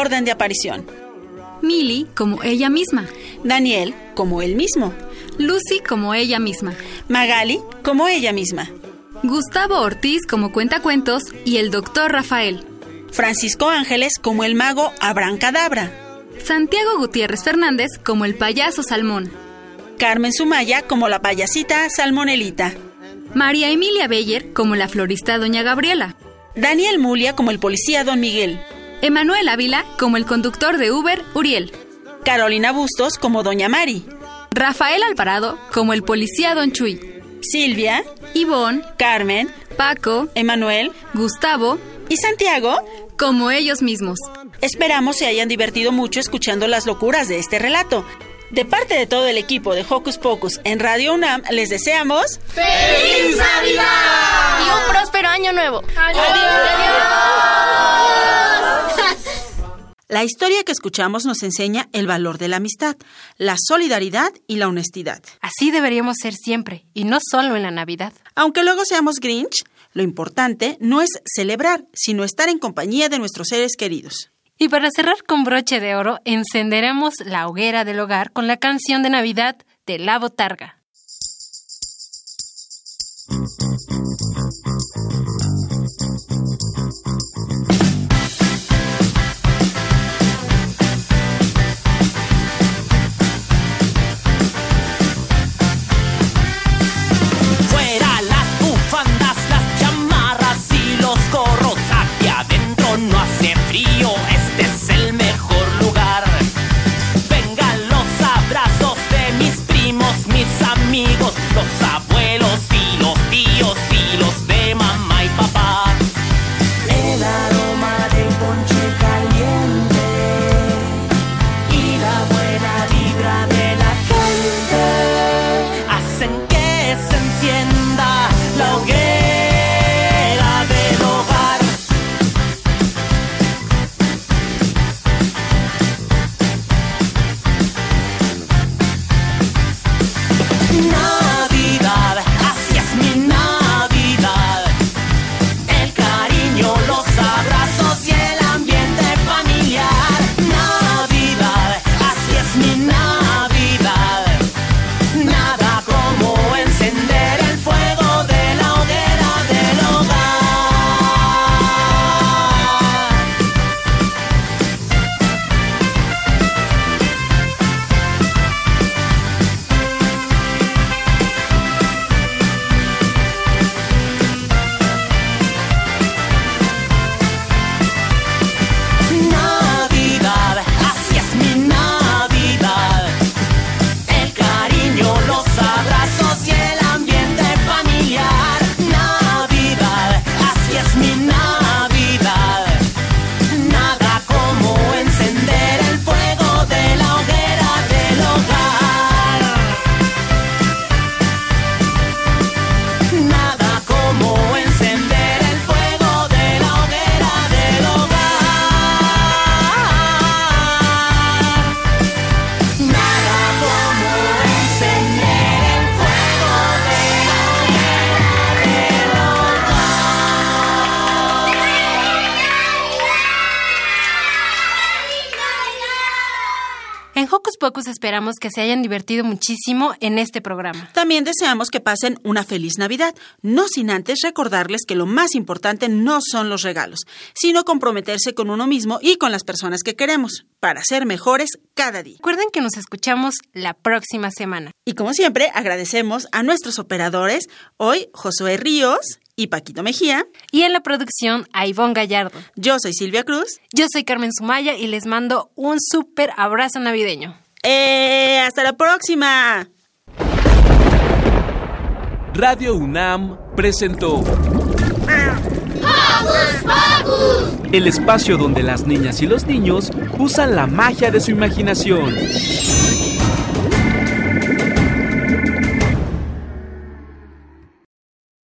[SPEAKER 1] Orden de aparición.
[SPEAKER 8] Millie como ella misma.
[SPEAKER 1] Daniel como él mismo.
[SPEAKER 8] Lucy como ella misma.
[SPEAKER 1] Magali como ella misma.
[SPEAKER 8] Gustavo Ortiz como cuentacuentos y el doctor Rafael.
[SPEAKER 1] Francisco Ángeles como el mago Abrancadabra.
[SPEAKER 8] Santiago Gutiérrez Fernández como el payaso Salmón.
[SPEAKER 1] Carmen Sumaya como la payasita Salmonelita.
[SPEAKER 8] María Emilia Beller como la florista Doña Gabriela.
[SPEAKER 1] Daniel Mulia como el policía Don Miguel.
[SPEAKER 8] Emanuel Ávila como el conductor de Uber Uriel.
[SPEAKER 1] Carolina Bustos como Doña Mari.
[SPEAKER 8] Rafael Alvarado como el policía Don Chuy.
[SPEAKER 1] Silvia.
[SPEAKER 8] Ivonne.
[SPEAKER 1] Carmen.
[SPEAKER 8] Paco.
[SPEAKER 1] Emanuel.
[SPEAKER 8] Gustavo.
[SPEAKER 1] ¿Y Santiago?
[SPEAKER 8] Como ellos mismos.
[SPEAKER 1] Esperamos se hayan divertido mucho escuchando las locuras de este relato. De parte de todo el equipo de Hocus Pocus en Radio UNAM, les deseamos...
[SPEAKER 17] ¡Feliz Navidad!
[SPEAKER 18] Y un próspero año nuevo.
[SPEAKER 1] La historia que escuchamos nos enseña el valor de la amistad, la solidaridad y la honestidad.
[SPEAKER 9] Así deberíamos ser siempre, y no solo en la Navidad.
[SPEAKER 1] Aunque luego seamos Grinch, lo importante no es celebrar, sino estar en compañía de nuestros seres queridos.
[SPEAKER 9] Y para cerrar con broche de oro, encenderemos la hoguera del hogar con la canción de Navidad de La Botarga.
[SPEAKER 2] Esperamos que se hayan divertido muchísimo en este programa.
[SPEAKER 1] También deseamos que pasen una feliz Navidad, no sin antes recordarles que lo más importante no son los regalos, sino comprometerse con uno mismo y con las personas que queremos, para ser mejores cada día.
[SPEAKER 2] Recuerden que nos escuchamos la próxima semana.
[SPEAKER 1] Y como siempre, agradecemos a nuestros operadores, hoy Josué Ríos y Paquito Mejía.
[SPEAKER 2] Y en la producción, a Ivonne Gallardo.
[SPEAKER 1] Yo soy Silvia Cruz.
[SPEAKER 2] Yo soy Carmen Sumaya y les mando un súper abrazo navideño.
[SPEAKER 1] ¡Eh! ¡Hasta la próxima!
[SPEAKER 28] Radio UNAM presentó el espacio donde las niñas y los niños usan la magia de su imaginación.